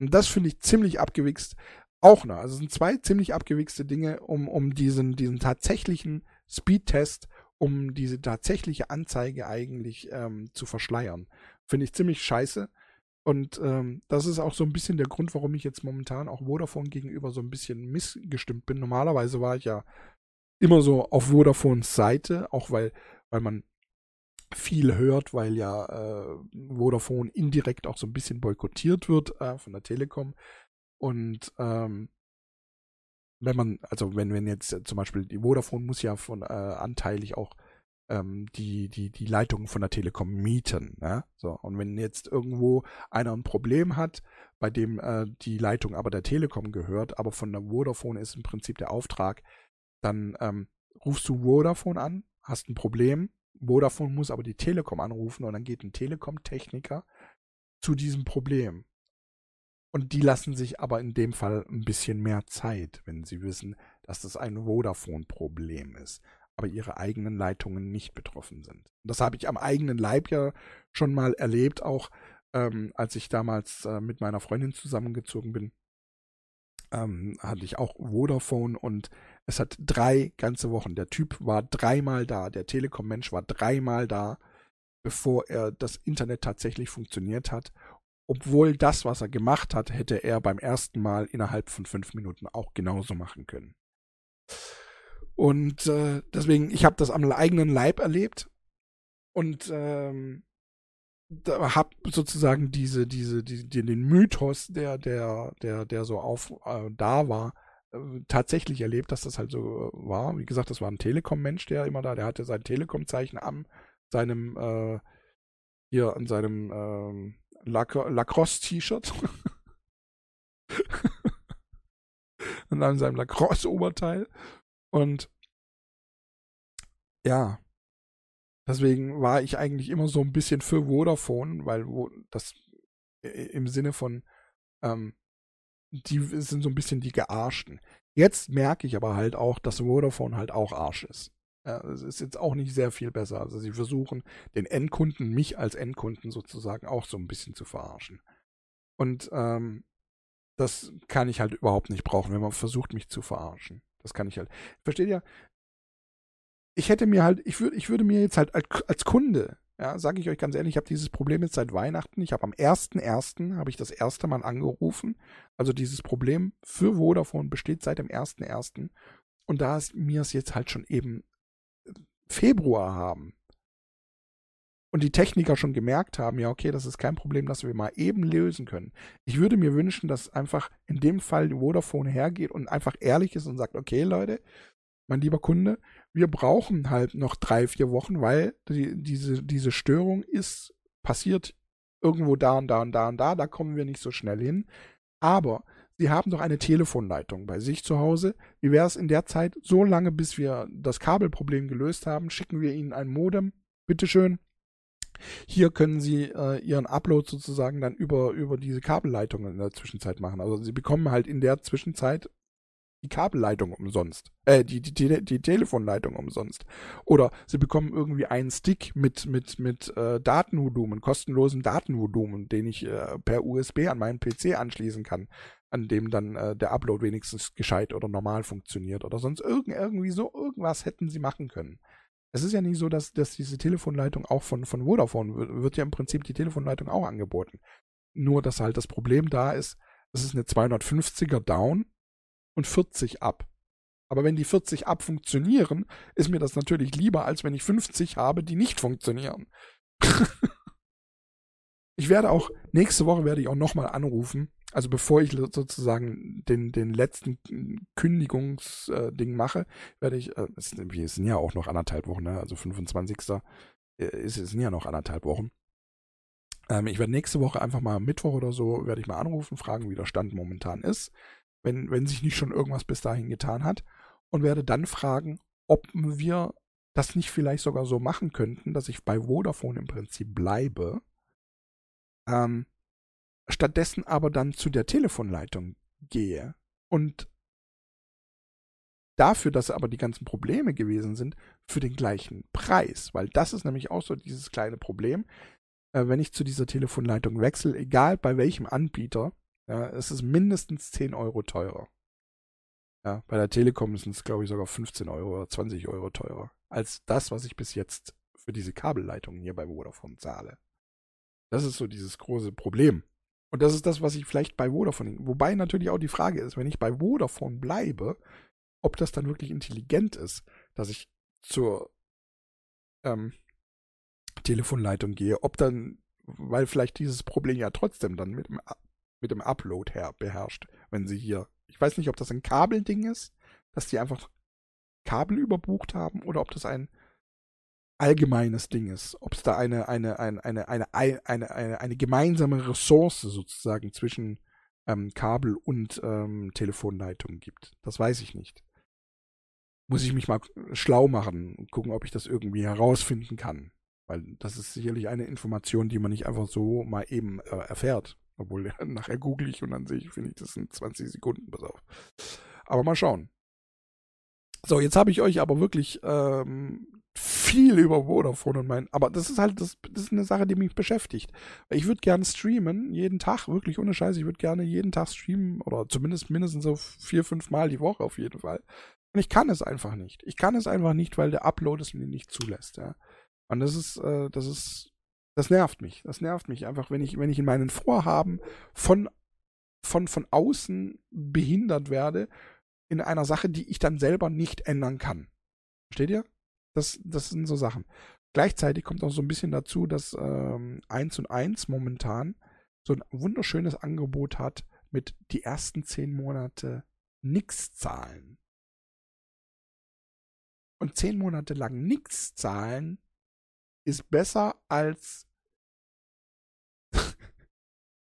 Und das finde ich ziemlich abgewichst. Auch noch. Also es sind zwei ziemlich abgewichste Dinge, um, um diesen, diesen tatsächlichen Speedtest, um diese tatsächliche Anzeige eigentlich ähm, zu verschleiern. Finde ich ziemlich scheiße. Und ähm, das ist auch so ein bisschen der Grund, warum ich jetzt momentan auch Vodafone gegenüber so ein bisschen missgestimmt bin. Normalerweise war ich ja immer so auf Vodafones Seite, auch weil, weil man viel hört, weil ja äh, Vodafone indirekt auch so ein bisschen boykottiert wird äh, von der Telekom. Und ähm, wenn man, also wenn, wenn jetzt zum Beispiel die Vodafone muss ja von äh, anteilig auch ähm, die, die, die Leitungen von der Telekom mieten. Ne? So, und wenn jetzt irgendwo einer ein Problem hat, bei dem äh, die Leitung aber der Telekom gehört, aber von der Vodafone ist im Prinzip der Auftrag, dann ähm, rufst du Vodafone an, hast ein Problem, Vodafone muss aber die Telekom anrufen und dann geht ein Telekom-Techniker zu diesem Problem. Und die lassen sich aber in dem Fall ein bisschen mehr Zeit, wenn sie wissen, dass das ein Vodafone-Problem ist, aber ihre eigenen Leitungen nicht betroffen sind. Das habe ich am eigenen Leib ja schon mal erlebt, auch ähm, als ich damals äh, mit meiner Freundin zusammengezogen bin ähm, hatte ich auch Vodafone und es hat drei ganze Wochen. Der Typ war dreimal da, der Telekom-Mensch war dreimal da, bevor er das Internet tatsächlich funktioniert hat. Obwohl das, was er gemacht hat, hätte er beim ersten Mal innerhalb von fünf Minuten auch genauso machen können. Und äh, deswegen, ich habe das am eigenen Leib erlebt und ähm, habe sozusagen diese, diese, die, den Mythos, der, der, der, der so auf äh, da war, tatsächlich erlebt, dass das halt so war. Wie gesagt, das war ein Telekom-Mensch, der immer da, der hatte sein Telekom-Zeichen am seinem äh, hier an seinem ähm, Lacrosse-T-Shirt. und an seinem Lacrosse-Oberteil. Und ja, Deswegen war ich eigentlich immer so ein bisschen für Vodafone, weil das im Sinne von, ähm, die sind so ein bisschen die Gearschten. Jetzt merke ich aber halt auch, dass Vodafone halt auch Arsch ist. Es ist jetzt auch nicht sehr viel besser. Also sie versuchen, den Endkunden, mich als Endkunden sozusagen auch so ein bisschen zu verarschen. Und ähm, das kann ich halt überhaupt nicht brauchen, wenn man versucht, mich zu verarschen. Das kann ich halt. Versteht ihr? Ich hätte mir halt, ich würde, ich würde mir jetzt halt als Kunde, ja, sage ich euch ganz ehrlich, ich habe dieses Problem jetzt seit Weihnachten. Ich habe am 1.1. habe ich das erste Mal angerufen. Also dieses Problem für Vodafone besteht seit dem 1.1. Und da es mir es jetzt halt schon eben Februar haben und die Techniker schon gemerkt haben, ja, okay, das ist kein Problem, das wir mal eben lösen können. Ich würde mir wünschen, dass einfach in dem Fall Vodafone hergeht und einfach ehrlich ist und sagt, okay, Leute, mein lieber Kunde, wir brauchen halt noch drei, vier Wochen, weil die, diese, diese Störung ist passiert irgendwo da und da und da und da, da kommen wir nicht so schnell hin. Aber Sie haben doch eine Telefonleitung bei sich zu Hause. Wie wäre es in der Zeit, so lange, bis wir das Kabelproblem gelöst haben, schicken wir Ihnen ein Modem. Bitteschön. Hier können Sie äh, Ihren Upload sozusagen dann über, über diese Kabelleitung in der Zwischenzeit machen. Also Sie bekommen halt in der Zwischenzeit die Kabelleitung umsonst. Äh, die, die, die, die Telefonleitung umsonst. Oder sie bekommen irgendwie einen Stick mit, mit, mit äh, Datenvolumen, kostenlosen Datenvolumen, den ich äh, per USB an meinen PC anschließen kann, an dem dann äh, der Upload wenigstens gescheit oder normal funktioniert oder sonst irgend, irgendwie so irgendwas hätten sie machen können. Es ist ja nicht so, dass, dass diese Telefonleitung auch von, von Vodafone wird, wird ja im Prinzip die Telefonleitung auch angeboten. Nur, dass halt das Problem da ist, es ist eine 250er Down und 40 ab. Aber wenn die 40 ab funktionieren, ist mir das natürlich lieber, als wenn ich 50 habe, die nicht funktionieren. ich werde auch, nächste Woche werde ich auch nochmal anrufen. Also bevor ich sozusagen den, den letzten Kündigungsding mache, werde ich, äh, es sind ja auch noch anderthalb Wochen, ne? also 25. Äh, es sind ja noch anderthalb Wochen. Ähm, ich werde nächste Woche einfach mal Mittwoch oder so, werde ich mal anrufen, fragen, wie der Stand momentan ist wenn, wenn sich nicht schon irgendwas bis dahin getan hat, und werde dann fragen, ob wir das nicht vielleicht sogar so machen könnten, dass ich bei Vodafone im Prinzip bleibe, ähm, stattdessen aber dann zu der Telefonleitung gehe. Und dafür, dass aber die ganzen Probleme gewesen sind, für den gleichen Preis, weil das ist nämlich auch so dieses kleine Problem, äh, wenn ich zu dieser Telefonleitung wechsle, egal bei welchem Anbieter, ja, es ist mindestens 10 Euro teurer. Ja, bei der Telekom sind es, glaube ich, sogar 15 Euro oder 20 Euro teurer als das, was ich bis jetzt für diese Kabelleitungen hier bei Vodafone zahle. Das ist so dieses große Problem. Und das ist das, was ich vielleicht bei Vodafone, wobei natürlich auch die Frage ist, wenn ich bei Vodafone bleibe, ob das dann wirklich intelligent ist, dass ich zur ähm, Telefonleitung gehe, ob dann, weil vielleicht dieses Problem ja trotzdem dann mit dem mit dem Upload her beherrscht. Wenn sie hier, ich weiß nicht, ob das ein Kabelding ist, dass die einfach Kabel überbucht haben oder ob das ein allgemeines Ding ist, ob es da eine, eine, eine, eine, eine, eine, eine, eine gemeinsame Ressource sozusagen zwischen ähm, Kabel und ähm, Telefonleitung gibt. Das weiß ich nicht. Muss ich mich mal schlau machen und gucken, ob ich das irgendwie herausfinden kann. Weil das ist sicherlich eine Information, die man nicht einfach so mal eben äh, erfährt. Obwohl, nachher google ich und dann sehe ich, finde ich, das sind 20 Sekunden, pass auf. Aber mal schauen. So, jetzt habe ich euch aber wirklich ähm, viel über Vodafone und mein. Aber das ist halt, das, das ist eine Sache, die mich beschäftigt. Ich würde gerne streamen, jeden Tag, wirklich ohne Scheiß. Ich würde gerne jeden Tag streamen oder zumindest mindestens so vier, fünf Mal die Woche auf jeden Fall. Und ich kann es einfach nicht. Ich kann es einfach nicht, weil der Upload es mir nicht zulässt, ja. Und das ist, äh, das ist das nervt mich. Das nervt mich einfach, wenn ich, wenn ich in meinen Vorhaben von, von, von außen behindert werde in einer Sache, die ich dann selber nicht ändern kann. Versteht ihr? Das, das sind so Sachen. Gleichzeitig kommt auch so ein bisschen dazu, dass ähm, 1 und 1 momentan so ein wunderschönes Angebot hat mit die ersten 10 Monate nichts zahlen. Und 10 Monate lang nichts zahlen ist besser als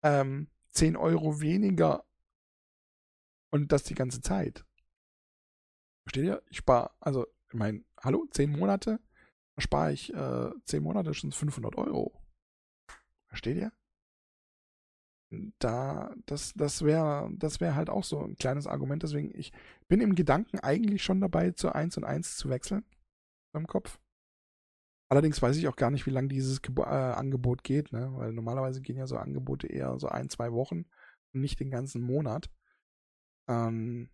ähm, 10 Euro weniger und das die ganze Zeit. Versteht ihr? Ich spare, also, ich meine, hallo, 10 Monate, spare ich äh, 10 Monate schon 500 Euro. Versteht ihr? Da, das, das wäre das wär halt auch so ein kleines Argument. Deswegen, ich bin im Gedanken eigentlich schon dabei, zu 1 und 1 zu wechseln. im Kopf. Allerdings weiß ich auch gar nicht, wie lange dieses Gebo äh, Angebot geht, ne? Weil normalerweise gehen ja so Angebote eher so ein, zwei Wochen und nicht den ganzen Monat. Ähm,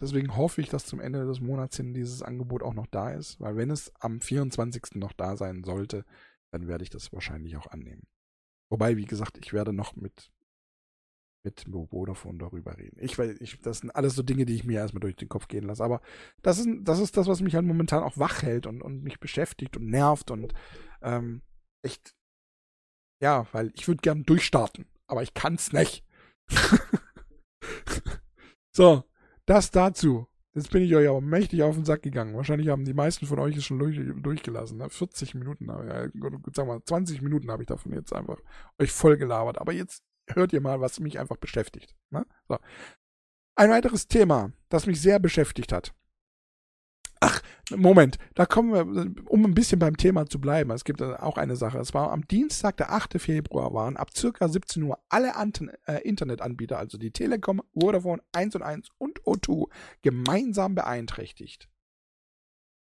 deswegen hoffe ich, dass zum Ende des Monats hin dieses Angebot auch noch da ist, weil wenn es am 24. noch da sein sollte, dann werde ich das wahrscheinlich auch annehmen. Wobei, wie gesagt, ich werde noch mit mit Vodafone darüber reden. Ich weiß, ich, das sind alles so Dinge, die ich mir erstmal durch den Kopf gehen lasse. Aber das ist, das ist das, was mich halt momentan auch wach hält und, und mich beschäftigt und nervt und ähm, echt, ja, weil ich würde gern durchstarten, aber ich kann's nicht. so, das dazu. Jetzt bin ich euch aber mächtig auf den Sack gegangen. Wahrscheinlich haben die meisten von euch es schon durch, durchgelassen. Ne? 40 Minuten, sagen wir 20 Minuten habe ich davon jetzt einfach euch voll gelabert. Aber jetzt hört ihr mal, was mich einfach beschäftigt. Ne? So. Ein weiteres Thema, das mich sehr beschäftigt hat. Ach, Moment, da kommen wir, um ein bisschen beim Thema zu bleiben. Es gibt auch eine Sache. Es war am Dienstag, der 8. Februar, waren ab circa 17 Uhr alle Anten äh, Internetanbieter, also die Telekom, Vodafone 1 und 1 und O2, gemeinsam beeinträchtigt.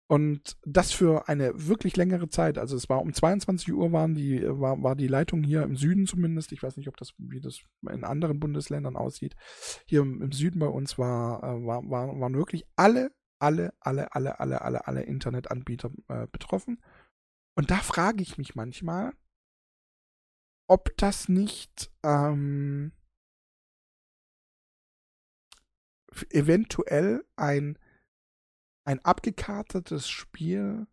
Und das für eine wirklich längere Zeit. Also es war um 22 Uhr waren die, war, war die Leitung hier im Süden zumindest. Ich weiß nicht, ob das, wie das in anderen Bundesländern aussieht. Hier im, im Süden bei uns war, äh, war, war, waren wirklich alle, alle, alle, alle, alle, alle, alle Internetanbieter äh, betroffen. Und da frage ich mich manchmal, ob das nicht ähm, eventuell ein ein abgekartetes Spiel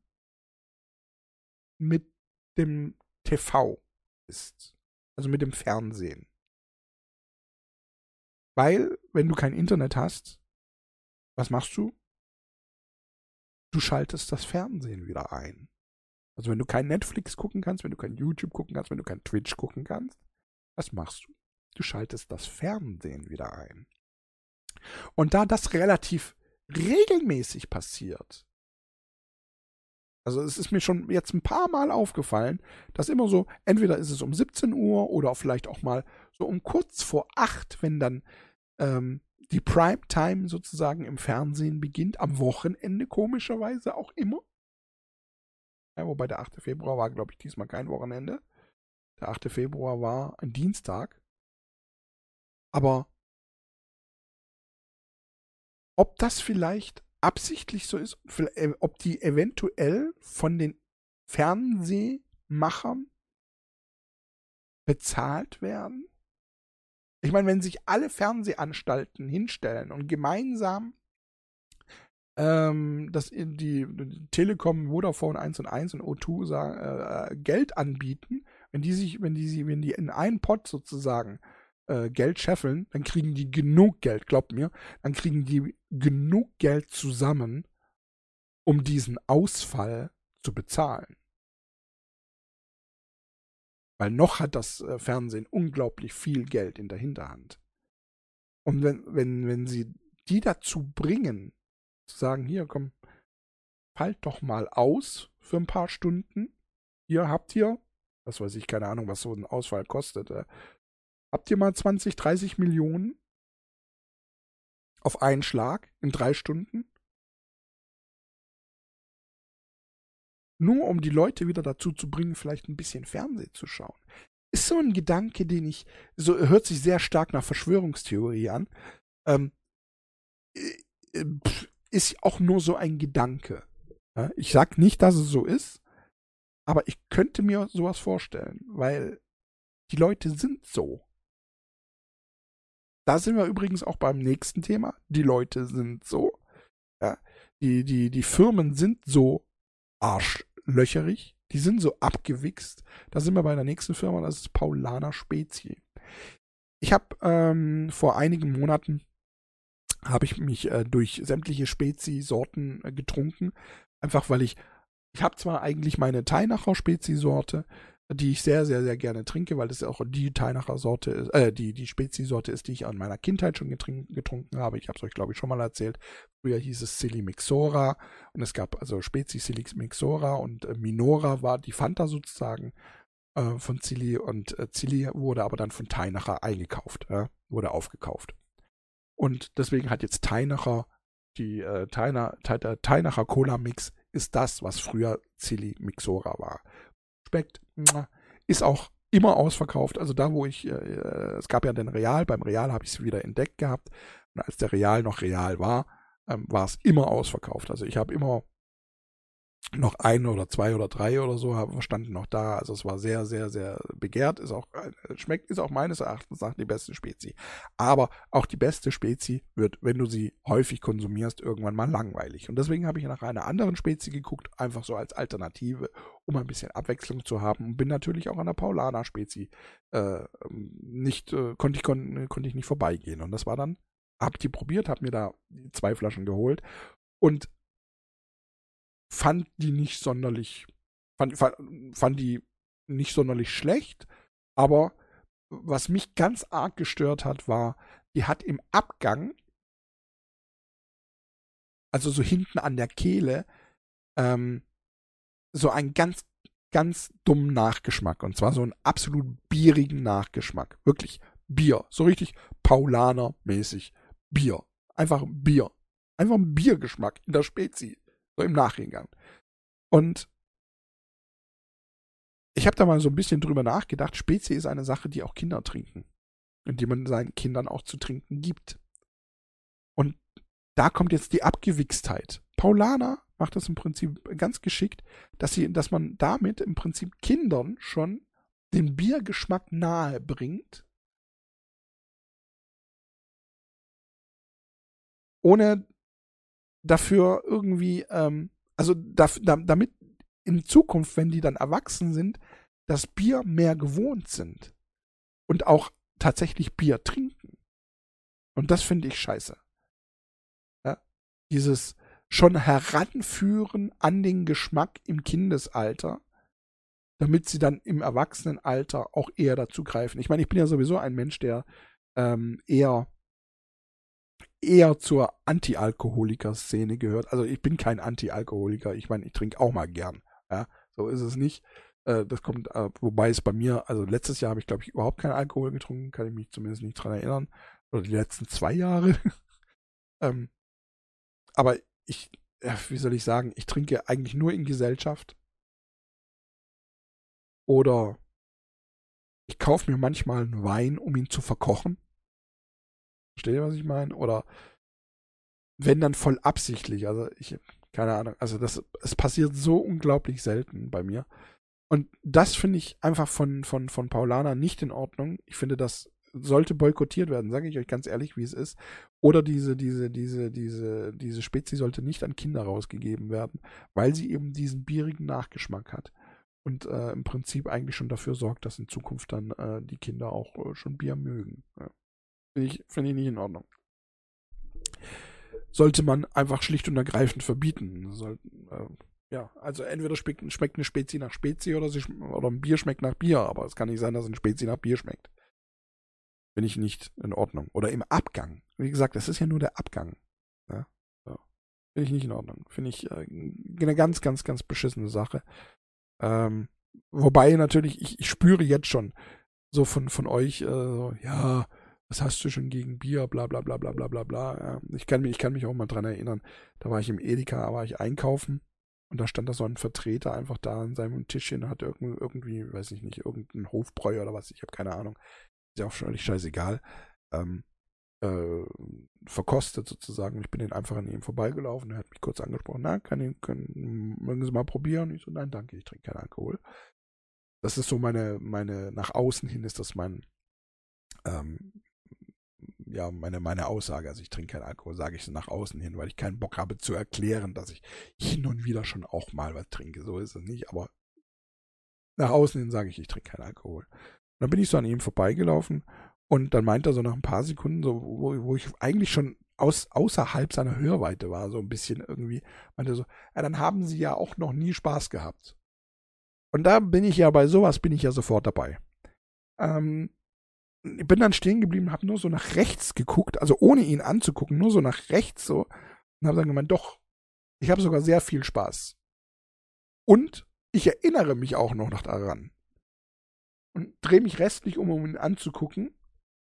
mit dem TV ist. Also mit dem Fernsehen. Weil, wenn du kein Internet hast, was machst du? Du schaltest das Fernsehen wieder ein. Also wenn du kein Netflix gucken kannst, wenn du kein YouTube gucken kannst, wenn du kein Twitch gucken kannst, was machst du? Du schaltest das Fernsehen wieder ein. Und da das relativ regelmäßig passiert. Also es ist mir schon jetzt ein paar Mal aufgefallen, dass immer so, entweder ist es um 17 Uhr oder vielleicht auch mal so um kurz vor 8, wenn dann ähm, die Primetime sozusagen im Fernsehen beginnt, am Wochenende komischerweise auch immer. Ja, wobei der 8. Februar war, glaube ich, diesmal kein Wochenende. Der 8. Februar war ein Dienstag. Aber ob das vielleicht absichtlich so ist, äh, ob die eventuell von den Fernsehmachern bezahlt werden? Ich meine, wenn sich alle Fernsehanstalten hinstellen und gemeinsam ähm, das in die, Telekom, Vodafone 1 und 1 und O2 sagen, äh, äh, Geld anbieten, wenn die sich, wenn die, wenn die in einen Pot sozusagen äh, Geld scheffeln, dann kriegen die genug Geld, glaubt mir, dann kriegen die genug Geld zusammen, um diesen Ausfall zu bezahlen. Weil noch hat das äh, Fernsehen unglaublich viel Geld in der Hinterhand. Und wenn, wenn, wenn sie die dazu bringen, zu sagen, hier, komm, fallt doch mal aus für ein paar Stunden. Hier habt ihr, was weiß ich, keine Ahnung, was so ein Ausfall kostet, äh, Habt ihr mal 20, 30 Millionen auf einen Schlag in drei Stunden? Nur um die Leute wieder dazu zu bringen, vielleicht ein bisschen Fernsehen zu schauen. Ist so ein Gedanke, den ich, so hört sich sehr stark nach Verschwörungstheorie an. Ähm, äh, äh, ist auch nur so ein Gedanke. Ich sag nicht, dass es so ist, aber ich könnte mir sowas vorstellen, weil die Leute sind so. Da sind wir übrigens auch beim nächsten Thema. Die Leute sind so. Ja, die, die, die Firmen sind so arschlöcherig. Die sind so abgewichst. Da sind wir bei der nächsten Firma, das ist Paulaner Spezie. Ich habe ähm, vor einigen Monaten habe ich mich äh, durch sämtliche Spezi-Sorten äh, getrunken. Einfach weil ich, ich habe zwar eigentlich meine Teinacher Spezi-Sorte, die ich sehr, sehr, sehr gerne trinke, weil das auch die Teinacher Sorte ist, äh, die, die Spezi-Sorte ist, die ich an meiner Kindheit schon getrunken habe. Ich habe es euch, glaube ich, schon mal erzählt. Früher hieß es Silly Mixora und es gab also Spezi Silly Mixora und äh, Minora war die Fanta sozusagen äh, von Zilli und äh, Zilli wurde aber dann von Teinacher eingekauft, äh, wurde aufgekauft. Und deswegen hat jetzt Teinacher die äh, Teiner, Teinacher Cola Mix ist das, was früher Zilli Mixora war. Schmeckt, ist auch immer ausverkauft. Also da, wo ich, äh, äh, es gab ja den Real, beim Real habe ich es wieder entdeckt gehabt. Und als der Real noch Real war, ähm, war es immer ausverkauft. Also ich habe immer noch ein oder zwei oder drei oder so standen noch da. Also es war sehr, sehr, sehr begehrt. Ist auch, äh, schmeckt, ist auch meines Erachtens nach die beste Spezi. Aber auch die beste Spezi wird, wenn du sie häufig konsumierst, irgendwann mal langweilig. Und deswegen habe ich nach einer anderen Spezi geguckt, einfach so als Alternative, um ein bisschen Abwechslung zu haben. Und bin natürlich auch an der Paulaner Spezi äh, nicht, äh, konnte ich, kon, konnte ich nicht vorbeigehen. Und das war dann, hab die probiert, hab mir da zwei Flaschen geholt. Und fand die nicht sonderlich, fand, fand, fand die nicht sonderlich schlecht, aber was mich ganz arg gestört hat, war, die hat im Abgang, also so hinten an der Kehle, ähm, so einen ganz, ganz dummen Nachgeschmack. Und zwar so einen absolut bierigen Nachgeschmack. Wirklich Bier. So richtig Paulaner-mäßig. Bier. Einfach Bier. Einfach ein Biergeschmack in der Spezi. So im Nachhinein. Und ich habe da mal so ein bisschen drüber nachgedacht. Spezi ist eine Sache, die auch Kinder trinken. Und die man seinen Kindern auch zu trinken gibt. Und da kommt jetzt die Abgewichstheit. Paulana macht das im Prinzip ganz geschickt, dass sie, dass man damit im Prinzip Kindern schon den Biergeschmack nahe bringt, ohne dafür irgendwie, ähm, also da, da, damit in Zukunft, wenn die dann erwachsen sind, das Bier mehr gewohnt sind und auch tatsächlich Bier trinken. Und das finde ich scheiße. Ja? Dieses schon heranführen an den Geschmack im Kindesalter, damit sie dann im Erwachsenenalter auch eher dazu greifen. Ich meine, ich bin ja sowieso ein Mensch, der ähm, eher eher zur Anti-Alkoholiker-Szene gehört. Also ich bin kein Anti-Alkoholiker. Ich meine, ich trinke auch mal gern. Ja, so ist es nicht. Äh, das kommt, äh, wobei es bei mir, also letztes Jahr habe ich, glaube ich, überhaupt keinen Alkohol getrunken, kann ich mich zumindest nicht dran erinnern. Oder die letzten zwei Jahre. ähm, aber ich, ja, wie soll ich sagen, ich trinke eigentlich nur in Gesellschaft. Oder ich kaufe mir manchmal einen Wein, um ihn zu verkochen. Versteht ihr, was ich meine? Oder wenn dann voll absichtlich. Also ich, keine Ahnung. Also das, es passiert so unglaublich selten bei mir. Und das finde ich einfach von, von, von Paulana nicht in Ordnung. Ich finde, das sollte boykottiert werden, sage ich euch ganz ehrlich, wie es ist. Oder diese, diese, diese, diese, diese Spezie sollte nicht an Kinder rausgegeben werden, weil sie eben diesen bierigen Nachgeschmack hat. Und äh, im Prinzip eigentlich schon dafür sorgt, dass in Zukunft dann äh, die Kinder auch äh, schon Bier mögen. Ja. Finde ich, find ich nicht in Ordnung. Sollte man einfach schlicht und ergreifend verbieten. Soll, äh, ja, also entweder schmeckt, schmeckt eine Spezi nach Spezi oder, sie, oder ein Bier schmeckt nach Bier, aber es kann nicht sein, dass ein Spezi nach Bier schmeckt. Finde ich nicht in Ordnung. Oder im Abgang. Wie gesagt, das ist ja nur der Abgang. Ja? So. Finde ich nicht in Ordnung. Finde ich äh, eine ganz, ganz, ganz beschissene Sache. Ähm, wobei natürlich, ich, ich spüre jetzt schon so von, von euch, äh, ja, was hast du schon gegen Bier, bla bla bla bla bla bla bla. Ja, ich, kann mich, ich kann mich auch mal dran erinnern, da war ich im Edeka, war ich einkaufen und da stand da so ein Vertreter einfach da an seinem Tischchen, hat irgendwie, irgendwie weiß ich nicht, irgendein Hofbräu oder was, ich habe keine Ahnung. Ist ja auch völlig scheißegal. Ähm, äh, verkostet sozusagen. Ich bin den einfach an ihm vorbeigelaufen. Er hat mich kurz angesprochen. Na, kann ich, können, mögen Sie mal probieren? ich so, nein, danke, ich trinke keinen Alkohol. Das ist so meine, meine, nach außen hin ist das mein, ähm, ja, meine, meine Aussage, also ich trinke keinen Alkohol, sage ich nach außen hin, weil ich keinen Bock habe zu erklären, dass ich hin und wieder schon auch mal was trinke. So ist es nicht, aber nach außen hin sage ich, ich trinke keinen Alkohol. Und dann bin ich so an ihm vorbeigelaufen und dann meint er so nach ein paar Sekunden, so, wo, wo ich eigentlich schon aus, außerhalb seiner Hörweite war, so ein bisschen irgendwie, meinte so, ja, dann haben sie ja auch noch nie Spaß gehabt. Und da bin ich ja bei sowas bin ich ja sofort dabei. Ähm, bin dann stehen geblieben, habe nur so nach rechts geguckt, also ohne ihn anzugucken, nur so nach rechts so und habe dann gemeint, doch, ich habe sogar sehr viel Spaß. Und ich erinnere mich auch noch daran. Und drehe mich restlich um, um ihn anzugucken.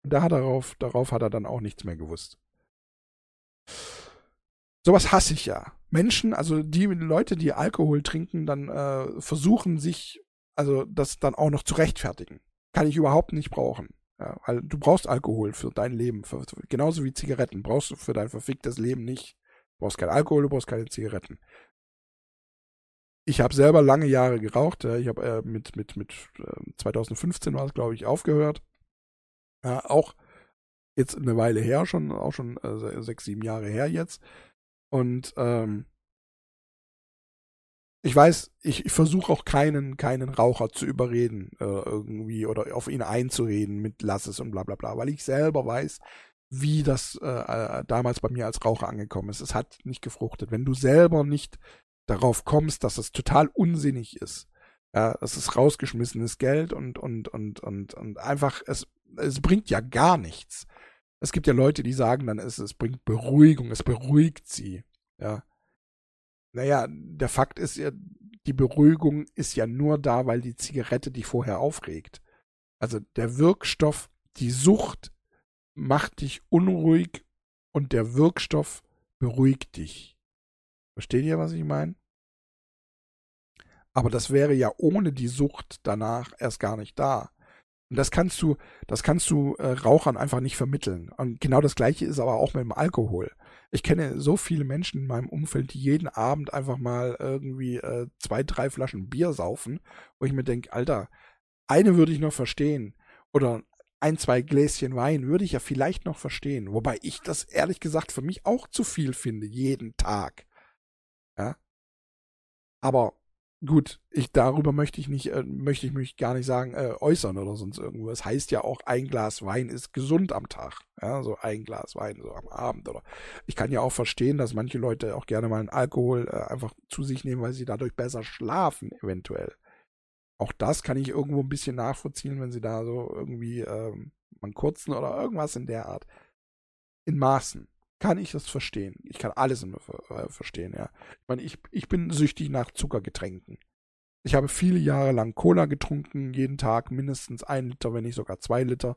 Und da hat darauf, darauf hat er dann auch nichts mehr gewusst. sowas hasse ich ja. Menschen, also die Leute, die Alkohol trinken, dann äh, versuchen sich, also das dann auch noch zu rechtfertigen. Kann ich überhaupt nicht brauchen. Ja, du brauchst Alkohol für dein Leben, für, genauso wie Zigaretten brauchst du für dein verficktes Leben nicht. Du brauchst kein Alkohol, du brauchst keine Zigaretten. Ich habe selber lange Jahre geraucht. Ich habe äh, mit mit mit äh, 2015 war es glaube ich aufgehört. Ja, auch jetzt eine Weile her schon, auch schon äh, sechs sieben Jahre her jetzt. Und ähm, ich weiß, ich, ich versuche auch keinen, keinen Raucher zu überreden, äh, irgendwie, oder auf ihn einzureden mit lass es und bla bla bla, weil ich selber weiß, wie das äh, äh, damals bei mir als Raucher angekommen ist. Es hat nicht gefruchtet. Wenn du selber nicht darauf kommst, dass es total unsinnig ist, ja, es ist rausgeschmissenes Geld und, und, und, und, und einfach, es, es bringt ja gar nichts. Es gibt ja Leute, die sagen dann, es, es bringt Beruhigung, es beruhigt sie. Ja. Naja, der Fakt ist ja, die Beruhigung ist ja nur da, weil die Zigarette dich vorher aufregt. Also der Wirkstoff, die Sucht macht dich unruhig und der Wirkstoff beruhigt dich. Versteht ihr, was ich meine? Aber das wäre ja ohne die Sucht danach erst gar nicht da. Und das kannst du, das kannst du äh, Rauchern einfach nicht vermitteln. Und genau das gleiche ist aber auch mit dem Alkohol. Ich kenne so viele Menschen in meinem Umfeld, die jeden Abend einfach mal irgendwie äh, zwei, drei Flaschen Bier saufen, wo ich mir denke, Alter, eine würde ich noch verstehen. Oder ein, zwei Gläschen Wein würde ich ja vielleicht noch verstehen. Wobei ich das ehrlich gesagt für mich auch zu viel finde, jeden Tag. Ja. Aber gut, ich darüber möchte ich nicht, äh, möchte ich mich gar nicht sagen, äh, äußern oder sonst irgendwo. Es heißt ja auch, ein Glas Wein ist gesund am Tag. Ja, so ein Glas Wein so am Abend oder. Ich kann ja auch verstehen, dass manche Leute auch gerne mal einen Alkohol äh, einfach zu sich nehmen, weil sie dadurch besser schlafen, eventuell. Auch das kann ich irgendwo ein bisschen nachvollziehen, wenn sie da so irgendwie ähm, mal kurzen oder irgendwas in der Art. In Maßen kann ich das verstehen. Ich kann alles immer verstehen, ja. Ich meine, ich, ich bin süchtig nach Zuckergetränken. Ich habe viele Jahre lang Cola getrunken, jeden Tag mindestens ein Liter, wenn nicht sogar zwei Liter,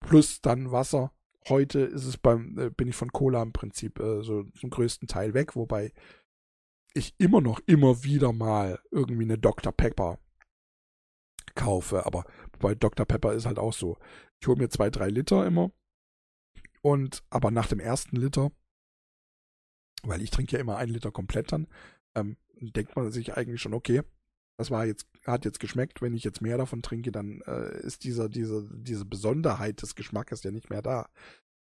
plus dann Wasser. Heute ist es beim, äh, bin ich von Cola im Prinzip äh, so zum größten Teil weg, wobei ich immer noch immer wieder mal irgendwie eine Dr. Pepper kaufe. Aber bei Dr. Pepper ist halt auch so. Ich hole mir zwei, drei Liter immer und aber nach dem ersten Liter, weil ich trinke ja immer einen Liter komplett dann, ähm, denkt man sich eigentlich schon, okay, das war jetzt, hat jetzt geschmeckt, wenn ich jetzt mehr davon trinke, dann äh, ist dieser, diese, diese Besonderheit des Geschmackes ja nicht mehr da.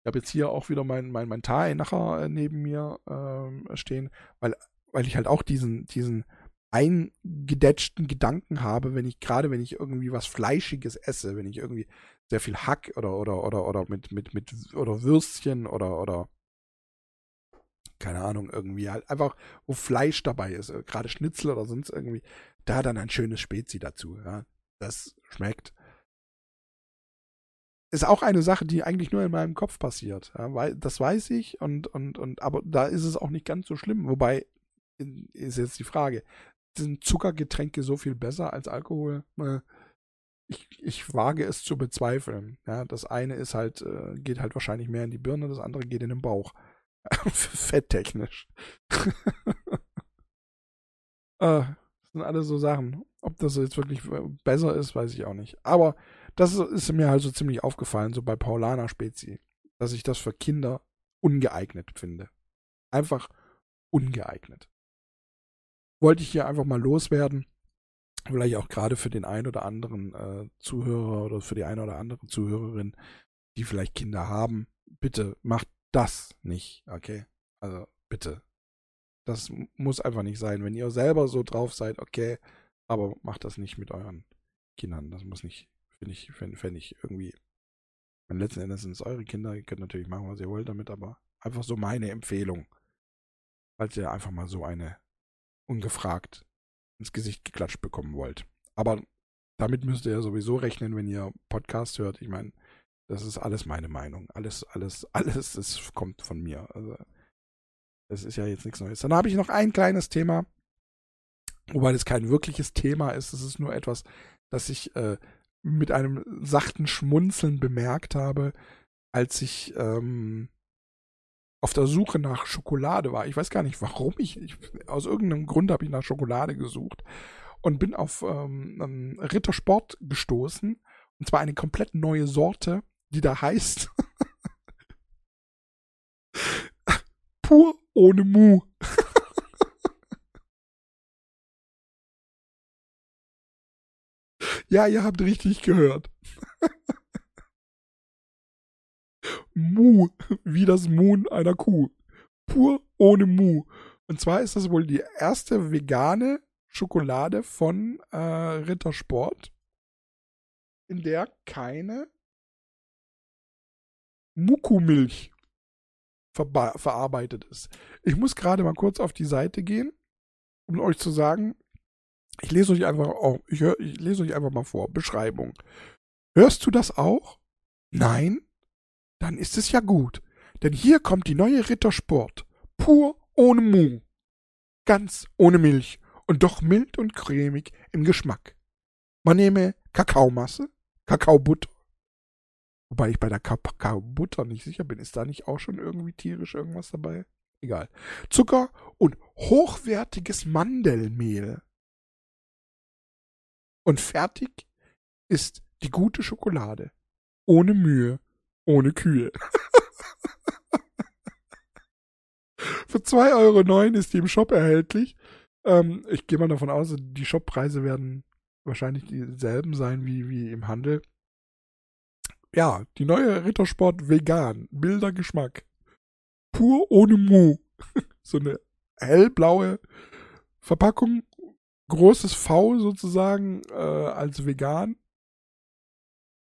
Ich habe jetzt hier auch wieder mein, mein, mein Thai nachher äh, neben mir äh, stehen, weil, weil ich halt auch diesen, diesen eingedetschten Gedanken habe, wenn ich, gerade wenn ich irgendwie was Fleischiges esse, wenn ich irgendwie sehr viel Hack oder oder oder oder mit mit mit oder Würstchen oder oder keine Ahnung irgendwie halt einfach wo Fleisch dabei ist, äh, gerade Schnitzel oder sonst irgendwie, da dann ein schönes Spezi dazu, ja. Das schmeckt. Ist auch eine Sache, die eigentlich nur in meinem Kopf passiert, ja, weil das weiß ich und und und aber da ist es auch nicht ganz so schlimm, wobei ist jetzt die Frage, sind Zuckergetränke so viel besser als Alkohol? Äh, ich, ich wage es zu bezweifeln. Ja, das eine ist halt, äh, geht halt wahrscheinlich mehr in die Birne, das andere geht in den Bauch. Fetttechnisch. äh, das sind alles so Sachen. Ob das jetzt wirklich besser ist, weiß ich auch nicht. Aber das ist mir halt so ziemlich aufgefallen, so bei Paulaner Spezi, dass ich das für Kinder ungeeignet finde. Einfach ungeeignet. Wollte ich hier einfach mal loswerden vielleicht auch gerade für den einen oder anderen äh, Zuhörer oder für die eine oder andere Zuhörerin, die vielleicht Kinder haben, bitte macht das nicht, okay? Also bitte. Das muss einfach nicht sein. Wenn ihr selber so drauf seid, okay, aber macht das nicht mit euren Kindern. Das muss nicht, finde ich, finde find ich irgendwie. Und letzten Endes sind es eure Kinder. Ihr könnt natürlich machen, was ihr wollt damit, aber einfach so meine Empfehlung. Falls ihr einfach mal so eine ungefragt ins Gesicht geklatscht bekommen wollt. Aber damit müsst ihr sowieso rechnen, wenn ihr Podcast hört. Ich meine, das ist alles meine Meinung. Alles, alles, alles, es kommt von mir. Also, das ist ja jetzt nichts Neues. Dann habe ich noch ein kleines Thema, wobei das kein wirkliches Thema ist. Es ist nur etwas, das ich äh, mit einem sachten Schmunzeln bemerkt habe, als ich ähm, auf der Suche nach Schokolade war. Ich weiß gar nicht, warum ich, ich aus irgendeinem Grund habe ich nach Schokolade gesucht und bin auf ähm, Rittersport gestoßen. Und zwar eine komplett neue Sorte, die da heißt pur ohne Mu. ja, ihr habt richtig gehört. Mu, wie das Moon einer Kuh. Pur ohne Mu. Und zwar ist das wohl die erste vegane Schokolade von äh, Rittersport, in der keine Muku-Milch ver verarbeitet ist. Ich muss gerade mal kurz auf die Seite gehen, um euch zu sagen, ich lese euch einfach, oh, ich, hör, ich lese euch einfach mal vor. Beschreibung. Hörst du das auch? Nein? Dann ist es ja gut. Denn hier kommt die neue Rittersport. Pur ohne Mu. Ganz ohne Milch und doch mild und cremig im Geschmack. Man nehme Kakaomasse, Kakaobutter. Wobei ich bei der Kakaobutter nicht sicher bin. Ist da nicht auch schon irgendwie tierisch irgendwas dabei? Egal. Zucker und hochwertiges Mandelmehl. Und fertig ist die gute Schokolade. Ohne Mühe ohne Kühe. Für 2,09 Euro ist die im Shop erhältlich. Ähm, ich gehe mal davon aus, die Shoppreise werden wahrscheinlich dieselben sein wie, wie im Handel. Ja, die neue Rittersport vegan. Milder Geschmack. Pur ohne Mu. so eine hellblaue Verpackung. Großes V sozusagen äh, als vegan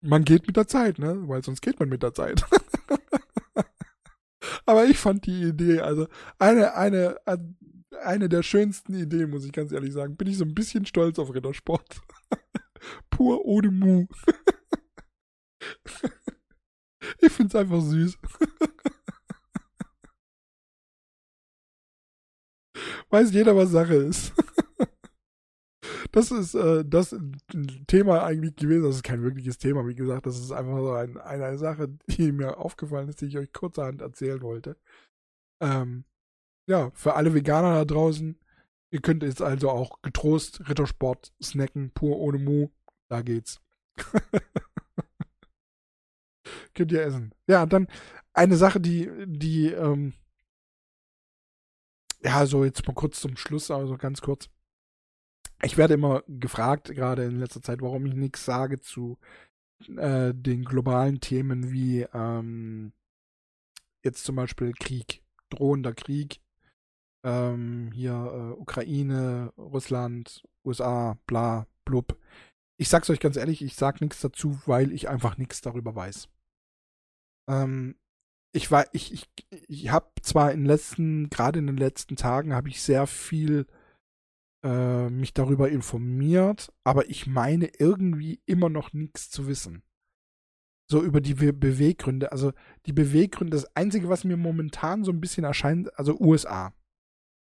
man geht mit der Zeit, ne? Weil sonst geht man mit der Zeit. Aber ich fand die Idee, also eine, eine, eine der schönsten Ideen, muss ich ganz ehrlich sagen. Bin ich so ein bisschen stolz auf Rittersport. Pur ohne Mu. ich find's einfach süß. Weiß jeder, was Sache ist das ist äh, das Thema eigentlich gewesen. Das ist kein wirkliches Thema, wie gesagt. Das ist einfach so ein, eine Sache, die mir aufgefallen ist, die ich euch kurzerhand erzählen wollte. Ähm, ja, für alle Veganer da draußen, ihr könnt jetzt also auch getrost Rittersport snacken, pur ohne Mu. Da geht's. könnt ihr essen. Ja, dann eine Sache, die, die, ähm, ja, so jetzt mal kurz zum Schluss, also ganz kurz ich werde immer gefragt, gerade in letzter Zeit, warum ich nichts sage zu äh, den globalen Themen wie ähm, jetzt zum Beispiel Krieg, drohender Krieg, ähm, hier äh, Ukraine, Russland, USA, bla, blub. Ich sag's euch ganz ehrlich, ich sag nichts dazu, weil ich einfach nichts darüber weiß. Ähm, ich war, ich, ich, ich habe zwar in den letzten, gerade in den letzten Tagen, habe ich sehr viel äh, mich darüber informiert, aber ich meine irgendwie immer noch nichts zu wissen. So über die Be Beweggründe. Also die Beweggründe, das Einzige, was mir momentan so ein bisschen erscheint, also USA.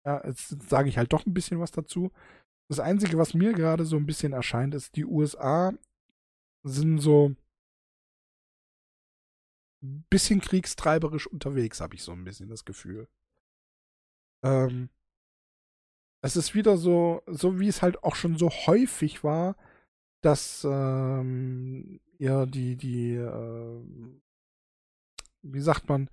Ja, jetzt sage ich halt doch ein bisschen was dazu. Das Einzige, was mir gerade so ein bisschen erscheint, ist, die USA sind so ein bisschen kriegstreiberisch unterwegs, habe ich so ein bisschen das Gefühl. Ähm, es ist wieder so, so wie es halt auch schon so häufig war, dass ähm, ja die, die, äh, wie sagt man,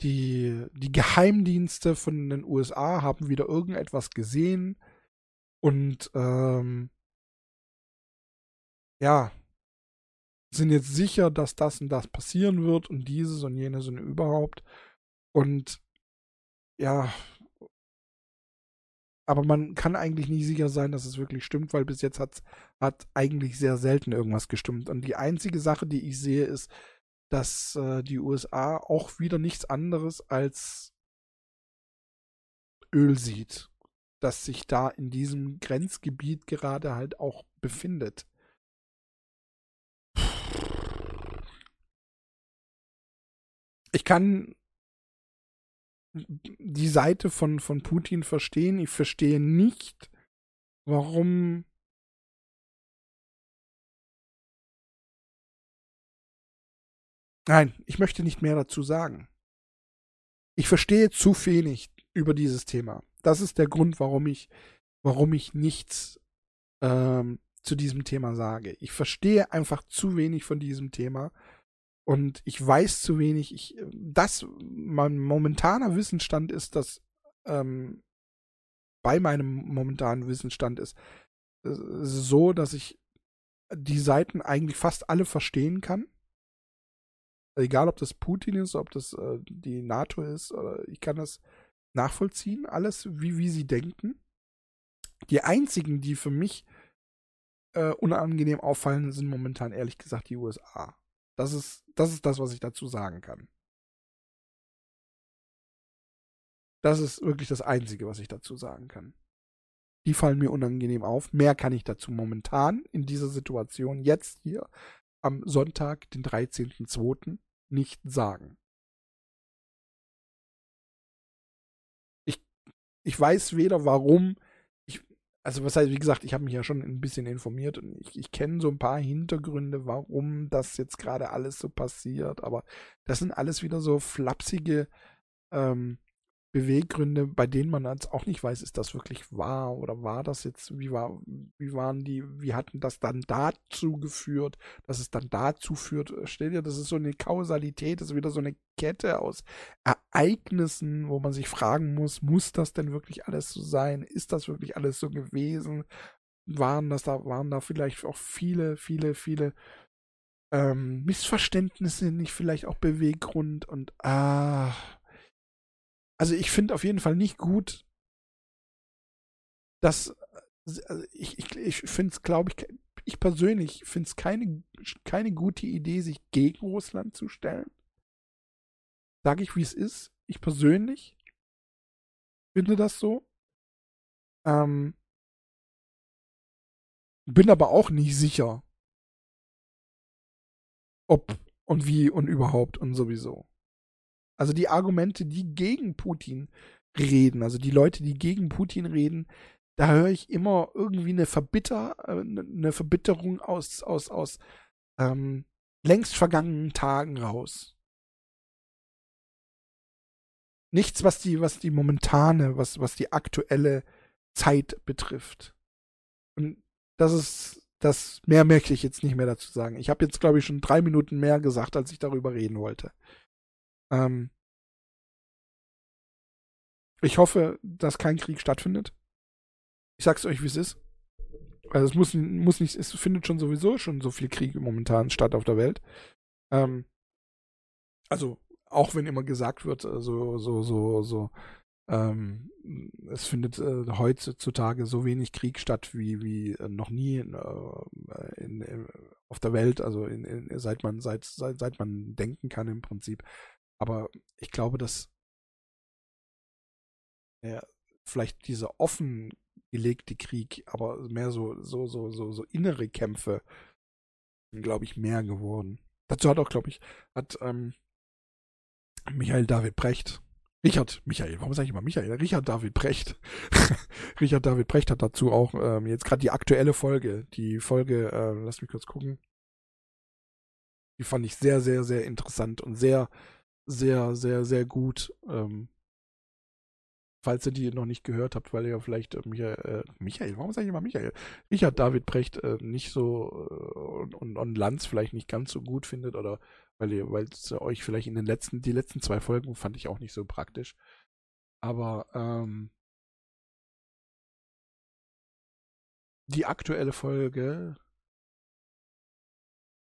die, die Geheimdienste von den USA haben wieder irgendetwas gesehen und ähm, ja, sind jetzt sicher, dass das und das passieren wird und dieses und jenes und überhaupt. Und ja, aber man kann eigentlich nie sicher sein, dass es wirklich stimmt, weil bis jetzt hat, hat eigentlich sehr selten irgendwas gestimmt. Und die einzige Sache, die ich sehe, ist, dass äh, die USA auch wieder nichts anderes als Öl sieht, das sich da in diesem Grenzgebiet gerade halt auch befindet. Ich kann die Seite von, von Putin verstehen. Ich verstehe nicht, warum Nein, ich möchte nicht mehr dazu sagen. ich verstehe zu wenig über dieses Thema. Das ist der Grund, warum ich, warum ich nichts ähm, zu diesem Thema sage. Ich verstehe einfach zu wenig von diesem Thema und ich weiß zu wenig. Ich, das, mein momentaner Wissensstand ist, dass ähm, bei meinem momentanen Wissensstand ist äh, so, dass ich die Seiten eigentlich fast alle verstehen kann. Egal, ob das Putin ist, ob das äh, die NATO ist, oder ich kann das nachvollziehen, alles, wie, wie sie denken. Die einzigen, die für mich äh, unangenehm auffallen, sind momentan ehrlich gesagt die USA. Das ist, das ist das, was ich dazu sagen kann. Das ist wirklich das Einzige, was ich dazu sagen kann. Die fallen mir unangenehm auf. Mehr kann ich dazu momentan in dieser Situation jetzt hier am Sonntag, den 13.02 nicht sagen. Ich, ich weiß weder warum, also was heißt, wie gesagt, ich habe mich ja schon ein bisschen informiert und ich, ich kenne so ein paar Hintergründe, warum das jetzt gerade alles so passiert, aber das sind alles wieder so flapsige ähm, Beweggründe, bei denen man jetzt auch nicht weiß, ist das wirklich wahr oder war das jetzt, wie war, wie waren die, wie hatten das dann dazu geführt, dass es dann dazu führt, stell dir, das ist so eine Kausalität, das ist wieder so eine Kette aus Ereignissen, wo man sich fragen muss, muss das denn wirklich alles so sein? Ist das wirklich alles so gewesen? Waren das da, waren da vielleicht auch viele, viele, viele ähm, Missverständnisse, nicht vielleicht auch Beweggrund und ah, also ich finde auf jeden Fall nicht gut, dass also ich, ich, ich finde es, glaube ich, ich persönlich finde es keine, keine gute Idee, sich gegen Russland zu stellen. Sage ich, wie es ist. Ich persönlich finde das so. Ähm, bin aber auch nicht sicher, ob und wie und überhaupt und sowieso. Also die Argumente, die gegen Putin reden, also die Leute, die gegen Putin reden, da höre ich immer irgendwie eine Verbitter, äh, eine Verbitterung aus, aus, aus ähm, längst vergangenen Tagen raus. Nichts, was die, was die momentane, was, was die aktuelle Zeit betrifft. Und das ist, das mehr möchte ich jetzt nicht mehr dazu sagen. Ich habe jetzt, glaube ich, schon drei Minuten mehr gesagt, als ich darüber reden wollte. Ähm, ich hoffe, dass kein Krieg stattfindet. Ich sag's euch, wie es ist. Also es muss, muss nicht, es findet schon sowieso schon so viel Krieg momentan statt auf der Welt. Ähm, also, auch wenn immer gesagt wird, äh, so, so, so, so, ähm, es findet äh, heutzutage so wenig Krieg statt wie, wie äh, noch nie in, äh, in, in, auf der Welt, also seit man, seit, seit, seit man denken kann im Prinzip. Aber ich glaube, dass ja, vielleicht dieser offengelegte Krieg, aber mehr so, so, so, so, so innere Kämpfe, glaube ich, mehr geworden. Dazu hat auch, glaube ich, hat ähm, Michael David Brecht, Richard Michael, warum sage ich immer Michael? Richard David Brecht. Richard David Brecht hat dazu auch ähm, jetzt gerade die aktuelle Folge, die Folge, äh, lass mich kurz gucken. Die fand ich sehr, sehr, sehr interessant und sehr, sehr, sehr, sehr gut. Ähm, falls ihr die noch nicht gehört habt, weil ihr vielleicht äh, Michael, äh, Michael, warum sage ich immer Michael? Richard David Brecht äh, nicht so äh, und, und Lanz vielleicht nicht ganz so gut findet oder weil ihr, weil es euch vielleicht in den letzten, die letzten zwei Folgen fand ich auch nicht so praktisch. Aber ähm, die aktuelle Folge,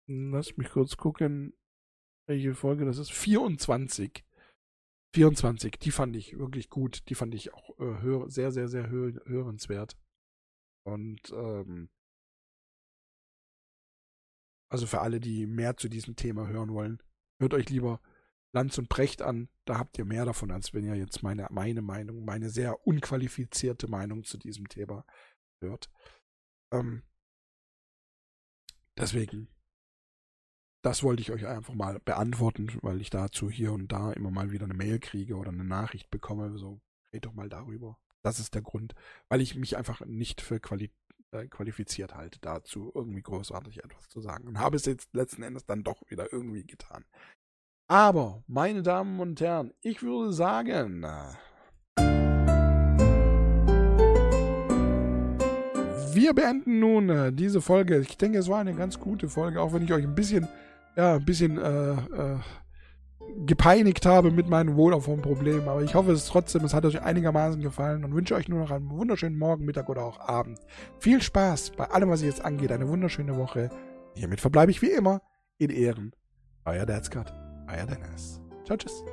lass mich kurz gucken, welche Folge das ist. 24. 24, die fand ich wirklich gut. Die fand ich auch äh, sehr, sehr, sehr hör, hörenswert. Und ähm, also für alle, die mehr zu diesem Thema hören wollen, hört euch lieber Lanz und Brecht an. Da habt ihr mehr davon, als wenn ihr jetzt meine, meine Meinung, meine sehr unqualifizierte Meinung zu diesem Thema hört. Ähm, deswegen das wollte ich euch einfach mal beantworten, weil ich dazu hier und da immer mal wieder eine Mail kriege oder eine Nachricht bekomme. So, red doch mal darüber. Das ist der Grund, weil ich mich einfach nicht für quali äh, qualifiziert halte, dazu irgendwie großartig etwas zu sagen. Und habe es jetzt letzten Endes dann doch wieder irgendwie getan. Aber, meine Damen und Herren, ich würde sagen, wir beenden nun äh, diese Folge. Ich denke, es war eine ganz gute Folge, auch wenn ich euch ein bisschen, ja, ein bisschen äh, äh, gepeinigt habe mit meinem Wohlaufwand-Problem. Aber ich hoffe es trotzdem, es hat euch einigermaßen gefallen und wünsche euch nur noch einen wunderschönen Morgen, Mittag oder auch Abend. Viel Spaß bei allem, was ihr jetzt angeht. Eine wunderschöne Woche. Hiermit verbleibe ich wie immer in Ehren. Euer Dad's Euer Dennis. Ciao, tschüss.